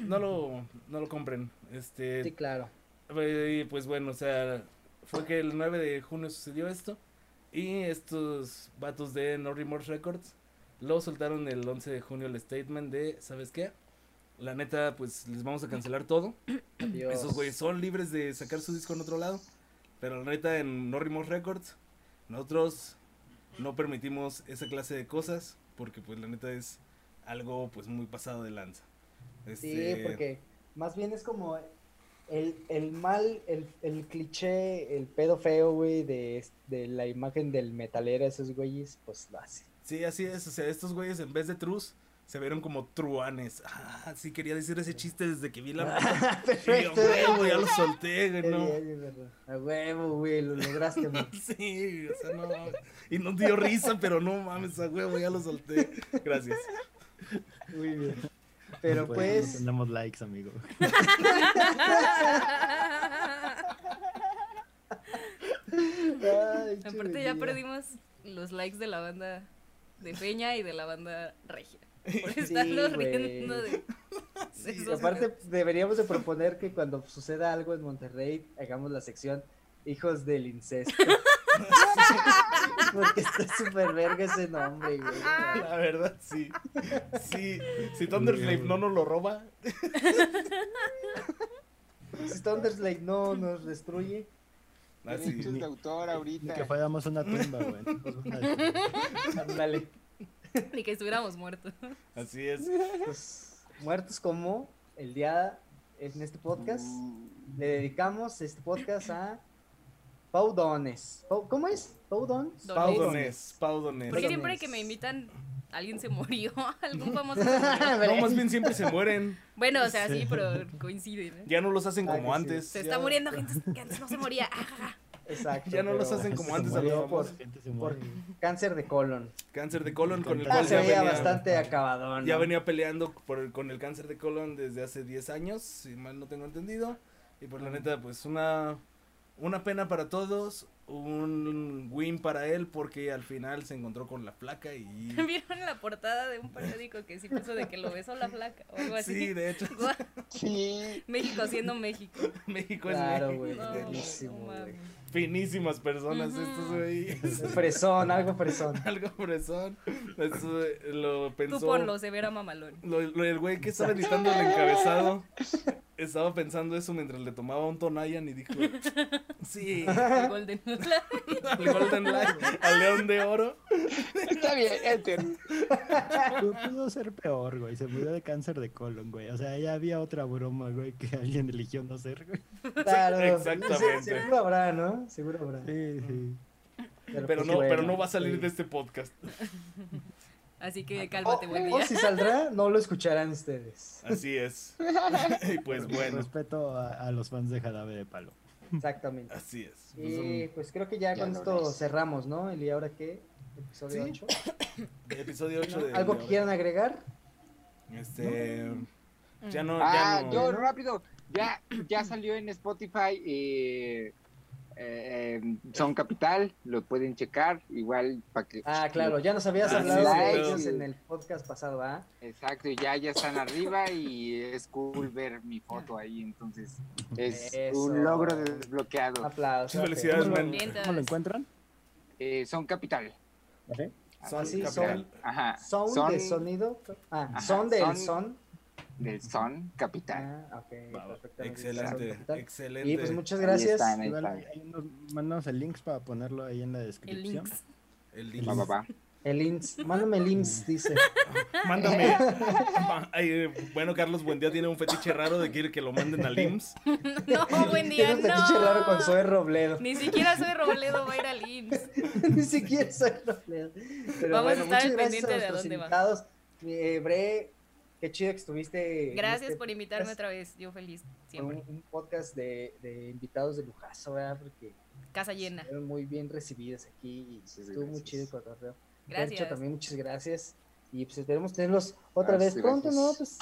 no lo, no lo compren. Este, Sí, claro. eh, pues bueno, o sea, fue que el 9 de junio sucedió esto. Y estos vatos de No Remorse Records lo soltaron el 11 de junio el statement de, ¿sabes qué? La neta, pues les vamos a cancelar todo. Adiós. Esos güeyes son libres de sacar su disco en otro lado. Pero la neta, en No Records, nosotros no permitimos esa clase de cosas. Porque pues la neta es algo pues muy pasado de lanza. Sí, Este, porque más bien es como el, el mal, el, el cliché, el pedo feo, güey, de, de la imagen del metalero, esos güeyes, pues lo. Sí, así es. O sea, estos güeyes en vez de trus se vieron como truanes. Ah, sí, quería decir ese chiste desde que vi la nota. Y yo, huevo, ya lo solté, güey, no. A huevo, güey, lo lograste, güey. Sí, o sea, no mames. Y no dio risa, pero no mames, a huevo, ya lo solté. Gracias. Muy bien. Pero No pues, tenemos likes, amigo. ay, Aparte ya perdimos los likes de la banda de Peña y de la banda Regia. Por Sí, estarnos güey. riendo de, aparte, deberíamos de proponer que cuando suceda algo en Monterrey, hagamos la sección Hijos del Incesto. Porque está súper verga ese nombre, güey. La verdad, sí. Sí, si Thunderslave no nos lo roba, Si Thunderslave no nos destruye, así. Derechos de autor Ni ahorita. que fuéramos una tumba, güey. Pues ándale. Ni que estuviéramos muertos. Así es. Pues, muertos como el día en este podcast, Mm, le dedicamos este podcast a Paudones. Pau- ¿Cómo es? ¿Paudones? Dones. Paudones, paudones. Porque siempre que me invitan, alguien se murió, algún famoso se murió. No, más bien siempre se mueren. Bueno, o sea, sí, pero coincide. ¿no? Ya no los hacen Ah, como sí. antes. Se ya- está muriendo gente que antes no se moría. Exacto. Ya no los hacen como se antes a los por, famosos. gente se por cáncer de colon. Cáncer de colon con el Ah, cual se ya veía venía, bastante acabadón. ya venía peleando por el- con el cáncer de colon desde hace 10 años, si mal no tengo entendido. Y por la neta, pues una, una pena para todos, un win para él porque al final se encontró con la flaca y... ¿Vieron la portada de un periódico que sí puso de que lo besó la flaca o algo así? Sí, de hecho. Sí. México siendo México. México Claro, es güey. México. No, buenísimo, no. Finísimas personas Ujú. estos güey. Fresón, algo fresón. Algo fresón. Eso, eh, lo pensó. Tú ponlo, se verá mamalón. Lo, lo- el güey que estaba editando el encabezado estaba pensando eso mientras le tomaba un Tonayan y dijo: Sí, El Golden al Golden Light, al León de Oro. Está bien, Enter. Pudo- Pudo ser peor, güey. Se murió de cáncer de colon, güey. O sea, ya había otra broma, güey, que alguien eligió no ser, güey. Claro. Exactamente. Sí, habrá, ¿no? Seguro habrá. Sí, sí. Pero pues no, pero no va a salir sí. de este podcast. Así que O, cálmate, buen o día. si saldrá, no lo escucharán ustedes. Así es. Y pues bueno, Respeto a, a los fans de Jarabe de Palo. Exactamente. así es. Pues, Y un pues creo que ya, Ya con lo esto cerramos, ¿no? El y ahora qué? Episodio Sí. 8. episodio 8 de. ¿Algo que quieran agregar? Este. Ya no. Ah, ya no. yo rápido. Ya, ya salió en Spotify. eh, eh, eh, Son Capital, lo pueden checar. Igual para que. Ah, claro, ya nos habías Ah, hablado sí, de sí, ellos sí. en el podcast pasado, ¿ah? Exacto, ya, ya están arriba y es cool ver mi foto ahí. Entonces, es Eso. un logro desbloqueado. Aplausos. Sí, felicidades, ¿Cómo lo- man. Bien, ¿Cómo lo encuentran? Eh, son Capital. Son Así, capital. Ajá. Son de sonido. Ah, Ajá, son del son- son. Del Son Capital. Ah, ok, Va, va. perfectamente. Excelente, capital. excelente. Y pues muchas gracias. están, ahí Igual están. ahí nos mandamos el link para ponerlo ahí en la El descripción. links. El link. Va, va, va. El INS. Mándame el INS, dice. Mándame. Ay, bueno, Carlos Buendía tiene un fetiche raro de que quiere que lo manden al IMSS. No, buen día, Tiene un fetiche no. raro con Zoe Robledo. Ni siquiera soy Robledo, va a ir al IMSS. Ni siquiera soy Robledo. Pero Vamos a bueno, estar muchas al gracias pendiente a de a dónde va. invitados. Eh, Bre, qué chido que estuviste. Gracias este por invitarme podcast. otra vez. Yo feliz, siempre. Un, un podcast de, de invitados de lujazo, ¿verdad? Porque Casa llena. fueron muy bien recibidos aquí y Sí, estuvo muy chido el cotorreo. Gracias. Percho, también muchas gracias. Y pues esperemos tenerlos otra Ah, vez sí, pronto, ¿no? Pues.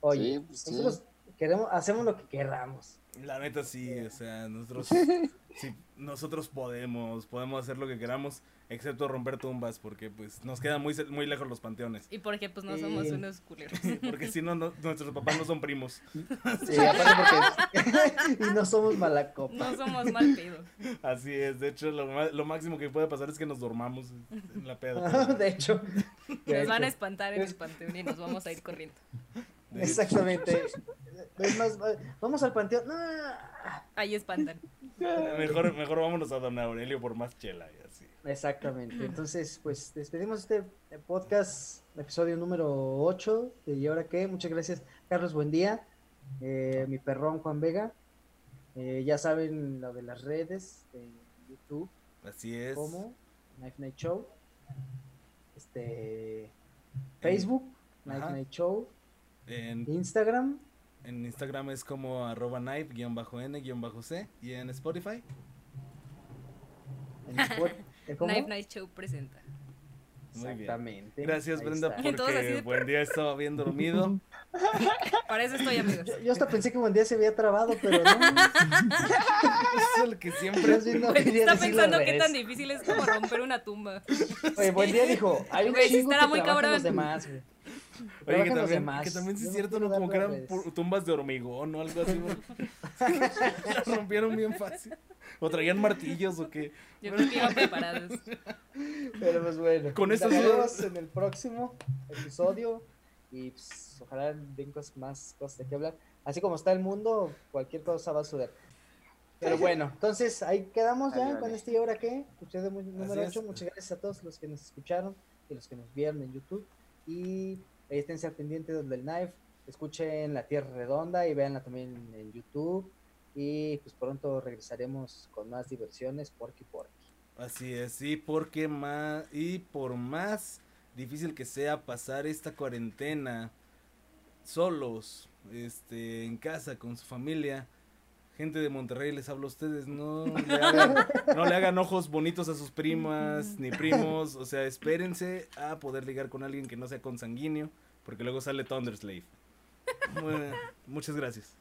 Oye, Sí, pues, sí. nosotros queremos, hacemos lo que queramos. La neta sí, o sea, nosotros sí, nosotros podemos, podemos hacer lo que queramos, excepto romper tumbas, porque pues nos quedan muy, muy lejos los panteones. Y porque pues no Sí. somos unos culeros. Porque si no, no- nuestros papás no son primos. Sí, aparte porque. y no somos malacopa. No somos mal pedo. Así es, de hecho, lo, lo máximo que puede pasar es que nos dormamos en la peda. de hecho. de Nos van a espantar en el panteón y nos vamos a ir corriendo. De hecho, Exactamente. Es más, va- vamos al panteón. No. Ahí espantan. Mejor, mejor vámonos a Don Aurelio por más chela y así. Exactamente. Entonces, pues despedimos este podcast, episodio número 8 de ¿Y ahora qué? Muchas gracias, Carlos. Buen día. Eh, mi perrón Juan Vega. Eh, ya saben lo de las redes de YouTube, Así es. como Knife Night Show. Este. Facebook, Knife Ajá. Night Show. En, Instagram, en Instagram es como arroba knife-n-c y en Spotify. en Spot- ¿eh, cómo? Knife Night Show presenta. Muy bien. Exactamente. Gracias Ahí Brenda está. Porque de- buen día estaba bien dormido. Para eso estoy, amigos. Yo, yo hasta pensé que buen día se había trabado, pero no. es el que siempre bien no quería Está pensando qué tan difícil es como romper una tumba. Oye, buen día dijo, hay un Güey, estará que muy cabrón. los demás, güey. Oye, que también, demás. que también sí es cierto, ¿no? Como que eran tumbas de hormigón o algo así. Las rompieron bien fácil. O traían martillos o qué. Yo creo que iban preparados. Pero pues bueno. Con vemos sí. en el próximo episodio. Y pues, ojalá den cosas más cosas de qué hablar. Así como está el mundo, cualquier cosa va a suceder. Pero bueno, entonces ahí quedamos ya Vale, con vale. este y ahora qué. Episodio número es. 8. Muchas gracias a todos los que nos escucharon y los que nos vieron en YouTube. Y ahí esténse al pendiente del Knife. Escuchen La Tierra Redonda y véanla también en YouTube. Y pues pronto regresaremos con más diversiones, Porky Porky. Así es, sí, porque más y por más difícil que sea pasar esta cuarentena solos, este, en casa con su familia, gente de Monterrey les hablo a ustedes, no le hagan, no le hagan ojos bonitos a sus primas ni primos, o sea, espérense a poder ligar con alguien que no sea consanguíneo, porque luego sale Thunderslave. Bueno, muchas gracias.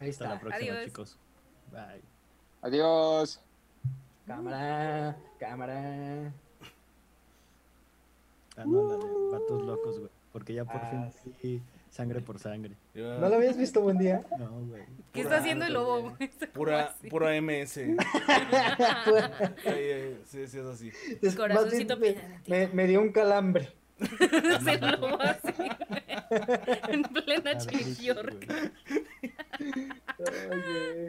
Ahí Hasta está. la próxima, Adiós. chicos. Bye. Adiós. Cámara, cámara. Ah, no, la de vatos locos, güey. Porque ya por Ah, fin vi sangre por sangre. Yo- ¿No lo habías visto buen día? No, güey. ¿Qué Pura- está haciendo el lobo, güey? Como Pura, así. pura MS. Ay, ay, sí, sí, es así. Es- Corazoncito más bien me, me, me dio un calambre. Se lobo así. en plena Artritis, York. güey. Oye.